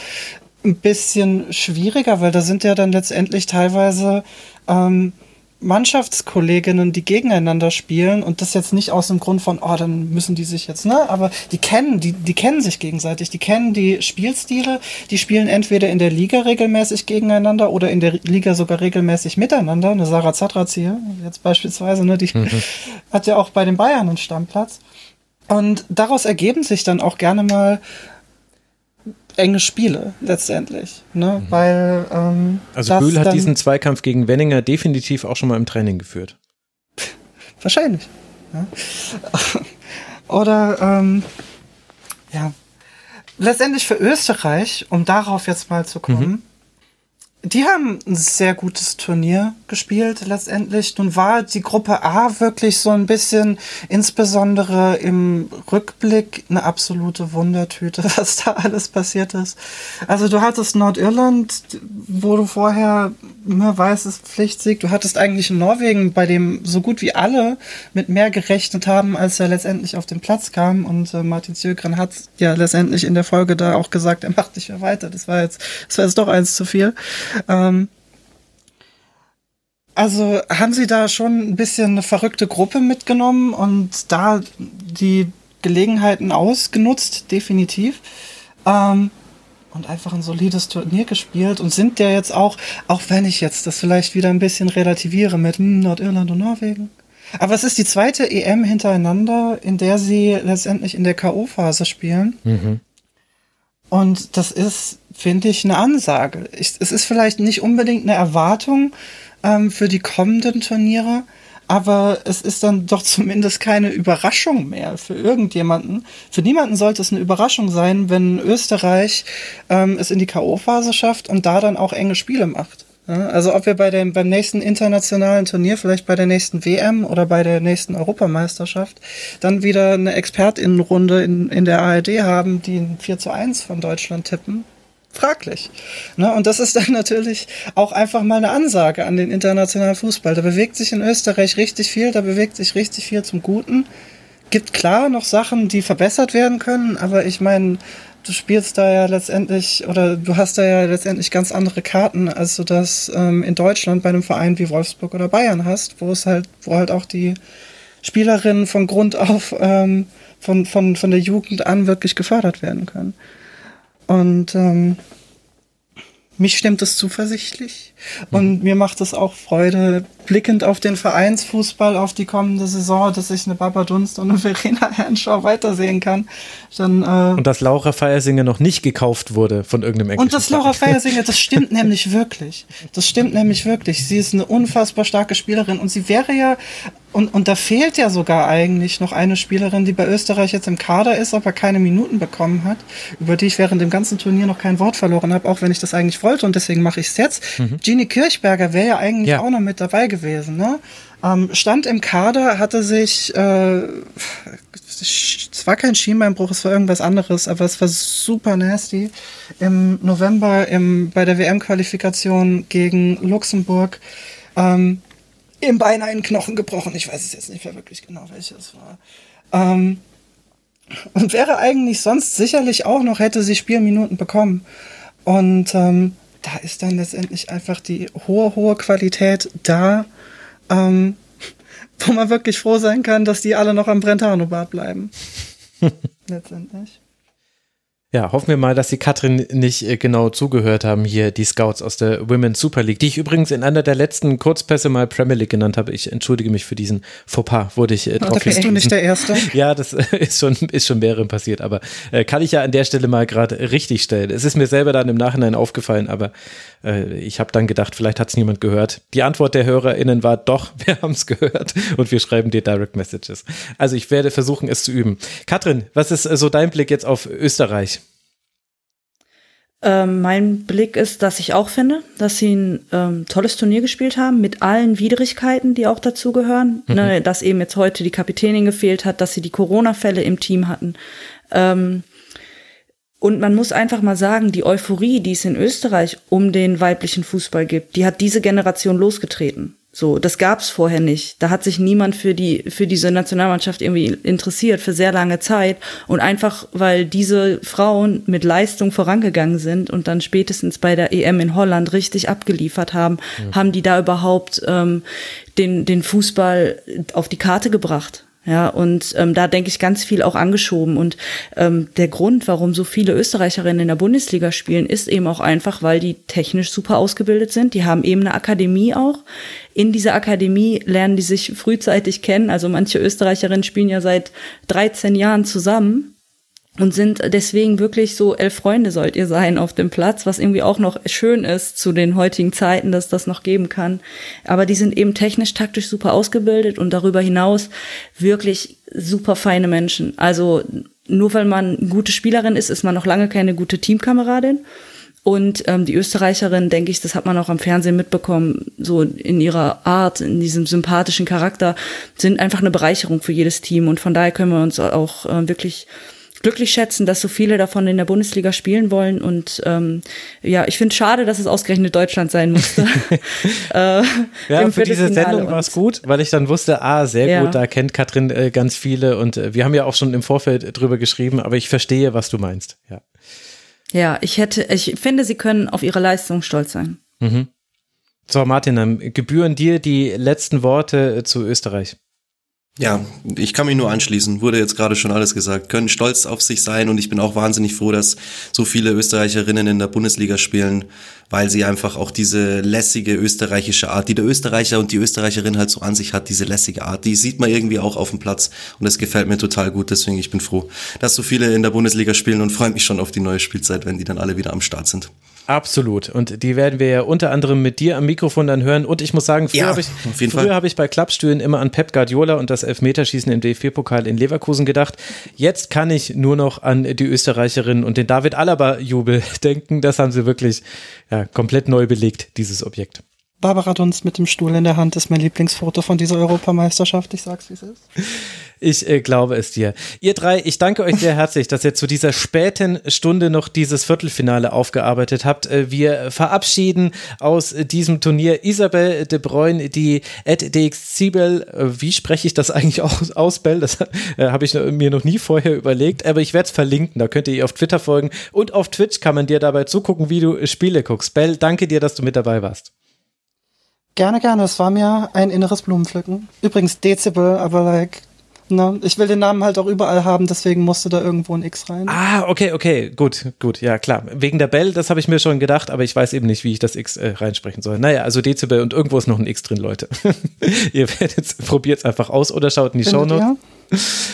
Speaker 4: ein bisschen schwieriger, weil da sind ja dann letztendlich teilweise ähm, Mannschaftskolleginnen, die gegeneinander spielen und das jetzt nicht aus dem Grund von, oh, dann müssen die sich jetzt, ne, aber die kennen, die, die kennen sich gegenseitig, die kennen die Spielstile, die spielen entweder in der Liga regelmäßig gegeneinander oder in der Liga sogar regelmäßig miteinander. Eine Sarah Zatraz hier, jetzt beispielsweise, ne, die hat ja auch bei den Bayern einen Stammplatz. Und daraus ergeben sich dann auch gerne mal enge Spiele letztendlich, ne, weil ähm,
Speaker 3: Also Bühl hat diesen Zweikampf gegen Wenninger definitiv auch schon mal im Training geführt.
Speaker 4: Wahrscheinlich. Ja. Oder ähm, ja. Letztendlich für Österreich, um darauf jetzt mal zu kommen, die haben ein sehr gutes Turnier gespielt letztendlich. Nun war die Gruppe A wirklich so ein bisschen, insbesondere im Rückblick, eine absolute Wundertüte, was da alles passiert ist. Also du hattest Nordirland, wo du vorher immer weißes Pflichtsieg, du hattest eigentlich in Norwegen, bei dem so gut wie alle mit mehr gerechnet haben, als er letztendlich auf den Platz kam. Und äh, Martin Sjögren hat ja letztendlich in der Folge da auch gesagt, er macht nicht mehr weiter. Das war jetzt, das war jetzt doch eins zu viel. Ähm, also haben sie da schon ein bisschen eine verrückte Gruppe mitgenommen und da die Gelegenheiten ausgenutzt, definitiv. Ähm, und einfach ein solides Turnier gespielt und sind ja jetzt auch, auch wenn ich jetzt das vielleicht wieder ein bisschen relativiere mit hm, Nordirland und Norwegen. Aber es ist die zweite EM hintereinander, in der sie letztendlich in der K.O.-Phase spielen. Und das ist, finde ich, eine Ansage. Ich, es ist vielleicht nicht unbedingt eine Erwartung ähm, für die kommenden Turniere, aber es ist dann doch zumindest keine Überraschung mehr für irgendjemanden. Für niemanden sollte es eine Überraschung sein, wenn Österreich ähm, es in die K.O.-Phase schafft und da dann auch enge Spiele macht. Also ob wir bei dem, beim nächsten internationalen Turnier, vielleicht bei der nächsten WM oder bei der nächsten Europameisterschaft, dann wieder eine Expertinnenrunde in, in der ARD haben, die ein 4 zu 1 von Deutschland tippen, fraglich. Ne? Und das ist dann natürlich auch einfach mal eine Ansage an den internationalen Fußball. Da bewegt sich in Österreich richtig viel, da bewegt sich richtig viel zum Guten. Gibt klar noch Sachen, die verbessert werden können, aber ich meine, du spielst da ja letztendlich oder du hast da ja letztendlich ganz andere Karten, als du das ähm, in Deutschland bei einem Verein wie Wolfsburg oder Bayern hast, wo es halt, wo halt auch die Spielerinnen von Grund auf ähm, von, von, von der Jugend an wirklich gefördert werden können. Und ähm, mich stimmt es zuversichtlich und mhm. mir macht es auch Freude, blickend auf den Vereinsfußball, auf die kommende Saison, dass ich eine Baba Dunst und eine Verena Hernschau weitersehen kann. Dann,
Speaker 3: äh und dass Laura Feiersinger noch nicht gekauft wurde von irgendeinem
Speaker 4: englischen Und dass Laura Feiersinger, das stimmt nämlich wirklich. Das stimmt nämlich wirklich. Sie ist eine unfassbar starke Spielerin und sie wäre ja, und, und da fehlt ja sogar eigentlich noch eine Spielerin, die bei Österreich jetzt im Kader ist, aber keine Minuten bekommen hat, über die ich während dem ganzen Turnier noch kein Wort verloren habe, auch wenn ich das eigentlich wollte und deswegen mache ich es jetzt. Mhm. Jeannie Kirchberger wäre ja eigentlich ja. auch noch mit dabei gewesen. Ne? Ähm, stand im Kader, hatte sich, äh, es war kein Schienbeinbruch, es war irgendwas anderes, aber es war super nasty. Im November im, bei der WM-Qualifikation gegen Luxemburg ähm, im Bein einen Knochen gebrochen. Ich weiß es jetzt nicht mehr wirklich genau, welches war. Ähm, und wäre eigentlich sonst sicherlich auch noch, hätte sie Spielminuten bekommen. Und ähm, da ist dann letztendlich einfach die hohe, hohe Qualität da, ähm, wo man wirklich froh sein kann, dass die alle noch am Brentano-Bad bleiben. letztendlich.
Speaker 3: Ja, hoffen wir mal, dass die Katrin nicht äh, genau zugehört haben, hier die Scouts aus der Women's Super League, die ich übrigens in einer der letzten Kurzpässe mal Premier League genannt habe. Ich entschuldige mich für diesen Fauxpas, wurde ich äh,
Speaker 4: drauf bist du nicht der Erste.
Speaker 3: ja, das äh, ist schon, ist schon mehreren passiert, aber äh, kann ich ja an der Stelle mal gerade richtig stellen. Es ist mir selber dann im Nachhinein aufgefallen, aber ich habe dann gedacht, vielleicht hat es niemand gehört. Die Antwort der HörerInnen war doch, wir haben es gehört und wir schreiben dir Direct Messages. Also ich werde versuchen, es zu üben. Katrin, was ist äh, so dein Blick jetzt auf Österreich?
Speaker 6: Ähm, mein Blick ist, dass ich auch finde, dass sie ein ähm, tolles Turnier gespielt haben, mit allen Widrigkeiten, die auch dazugehören. Mhm. Ne, dass eben jetzt heute die Kapitänin gefehlt hat, dass sie die Corona-Fälle im Team hatten. Ähm, und man muss einfach mal sagen, die Euphorie, die es in Österreich um den weiblichen Fußball gibt, die hat diese Generation losgetreten. So, das gab's vorher nicht. Da hat sich niemand für die für diese Nationalmannschaft irgendwie interessiert für sehr lange Zeit und einfach weil diese Frauen mit Leistung vorangegangen sind und dann spätestens bei der EM in Holland richtig abgeliefert haben, mhm. haben die da überhaupt ähm, den den Fußball auf die Karte gebracht. Ja, und ähm, da denke ich ganz viel auch angeschoben. Und ähm, der Grund, warum so viele Österreicherinnen in der Bundesliga spielen, ist eben auch einfach, weil die technisch super ausgebildet sind. Die haben eben eine Akademie auch. In dieser Akademie lernen die sich frühzeitig kennen. Also manche Österreicherinnen spielen ja seit 13 Jahren zusammen und sind deswegen wirklich so elf Freunde sollt ihr sein auf dem Platz, was irgendwie auch noch schön ist zu den heutigen Zeiten, dass das noch geben kann. Aber die sind eben technisch, taktisch super ausgebildet und darüber hinaus wirklich super feine Menschen. Also nur weil man gute Spielerin ist, ist man noch lange keine gute Teamkameradin. Und ähm, die Österreicherin, denke ich, das hat man auch am Fernsehen mitbekommen, so in ihrer Art, in diesem sympathischen Charakter, sind einfach eine Bereicherung für jedes Team. Und von daher können wir uns auch äh, wirklich glücklich schätzen, dass so viele davon in der Bundesliga spielen wollen. Und ähm, ja, ich finde schade, dass es ausgerechnet Deutschland sein musste.
Speaker 3: äh, ja, für diese Sendung war es gut, weil ich dann wusste, ah, sehr ja. gut, da kennt Katrin äh, ganz viele und äh, wir haben ja auch schon im Vorfeld drüber geschrieben, aber ich verstehe, was du meinst. Ja.
Speaker 6: Ja, ich hätte, ich finde, sie können auf ihre Leistung stolz sein. Mhm.
Speaker 3: So, Martin, dann gebühren dir die letzten Worte äh, zu Österreich.
Speaker 5: Ja, ich kann mich nur anschließen. Wurde jetzt gerade schon alles gesagt. Können stolz auf sich sein und ich bin auch wahnsinnig froh, dass so viele Österreicherinnen in der Bundesliga spielen, weil sie einfach auch diese lässige österreichische Art, die der Österreicher und die Österreicherin halt so an sich hat, diese lässige Art, die sieht man irgendwie auch auf dem Platz und das gefällt mir total gut. Deswegen ich bin froh, dass so viele in der Bundesliga spielen und freue mich schon auf die neue Spielzeit, wenn die dann alle wieder am Start sind.
Speaker 3: Absolut. Und die werden wir ja unter anderem mit dir am Mikrofon dann hören. Und ich muss sagen, früher
Speaker 5: Ja,
Speaker 3: habe ich, früher hab ich bei Klappstühlen immer an Pep Guardiola und das Elfmeterschießen im DFB-Pokal in Leverkusen gedacht. Jetzt kann ich nur noch an die Österreicherin und den David Alaba-Jubel denken. Das haben sie wirklich ja, komplett neu belegt, dieses Objekt.
Speaker 4: Barbara Dunst mit dem Stuhl in der Hand ist mein Lieblingsfoto von dieser Europameisterschaft. Ich sag's, wie es ist.
Speaker 3: Ich äh, glaube es dir. Ihr drei, ich danke euch sehr herzlich, dass ihr zu dieser späten Stunde noch dieses Viertelfinale aufgearbeitet habt. Äh, Wir verabschieden aus diesem Turnier Isabel de Bruyne, die at DXCBel, äh, wie spreche ich das eigentlich aus, aus Bell? Das äh, habe ich mir noch nie vorher überlegt, aber ich werde es verlinken, da könnt ihr ihr auf Twitter folgen und auf Twitch kann man dir dabei zugucken, wie du Spiele guckst. Bell, danke dir, dass du mit dabei warst.
Speaker 4: Gerne, gerne. Es war mir ein inneres Blumenpflücken. Übrigens Dezibel, aber like, ne, ich will den Namen halt auch überall haben, deswegen musste da irgendwo ein X rein.
Speaker 3: Ah, okay, okay, gut, gut, ja klar. Wegen der Bell, das habe ich mir schon gedacht, aber ich weiß eben nicht, wie ich das X äh, reinsprechen soll. Naja, also Dezibel und irgendwo ist noch ein X drin, Leute. ihr werdet probiert es einfach aus oder schaut in die
Speaker 4: Findet
Speaker 3: Shownotes.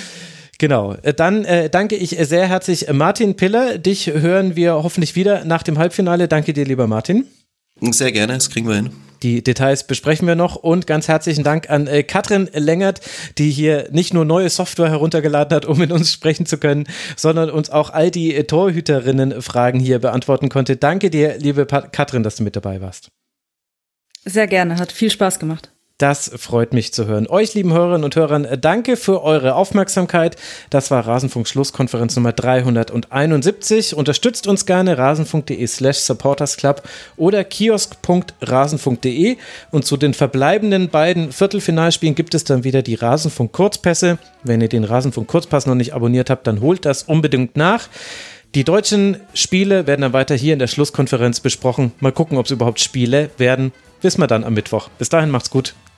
Speaker 3: Genau. Äh, Dann äh, danke ich sehr herzlich äh, Martin Piller. Dich hören wir hoffentlich wieder nach dem Halbfinale. Danke dir, lieber Martin.
Speaker 5: Sehr gerne, das kriegen wir hin.
Speaker 3: Die Details besprechen wir noch und ganz herzlichen Dank an äh, Katrin Längert, die hier nicht nur neue Software heruntergeladen hat, um mit uns sprechen zu können, sondern uns auch all die äh, Torhüterinnen-Fragen hier beantworten konnte. Danke dir, liebe pa Katrin, dass du mit dabei warst.
Speaker 6: Sehr gerne, hat viel Spaß gemacht.
Speaker 3: Das freut mich zu hören. Euch, lieben Hörerinnen und Hörern, danke für eure Aufmerksamkeit. Das war Rasenfunk Schlusskonferenz Nummer 371. Unterstützt uns gerne rasenfunk.de slash supportersclub oder kiosk.rasenfunk.de. Und zu den verbleibenden beiden Viertelfinalspielen gibt es dann wieder die Rasenfunk Kurzpässe. Wenn ihr den Rasenfunk Kurzpass noch nicht abonniert habt, dann holt das unbedingt nach. Die deutschen Spiele werden dann weiter hier in der Schlusskonferenz besprochen. Mal gucken, ob es überhaupt Spiele werden. Wissen wir dann am Mittwoch. Bis dahin macht's gut.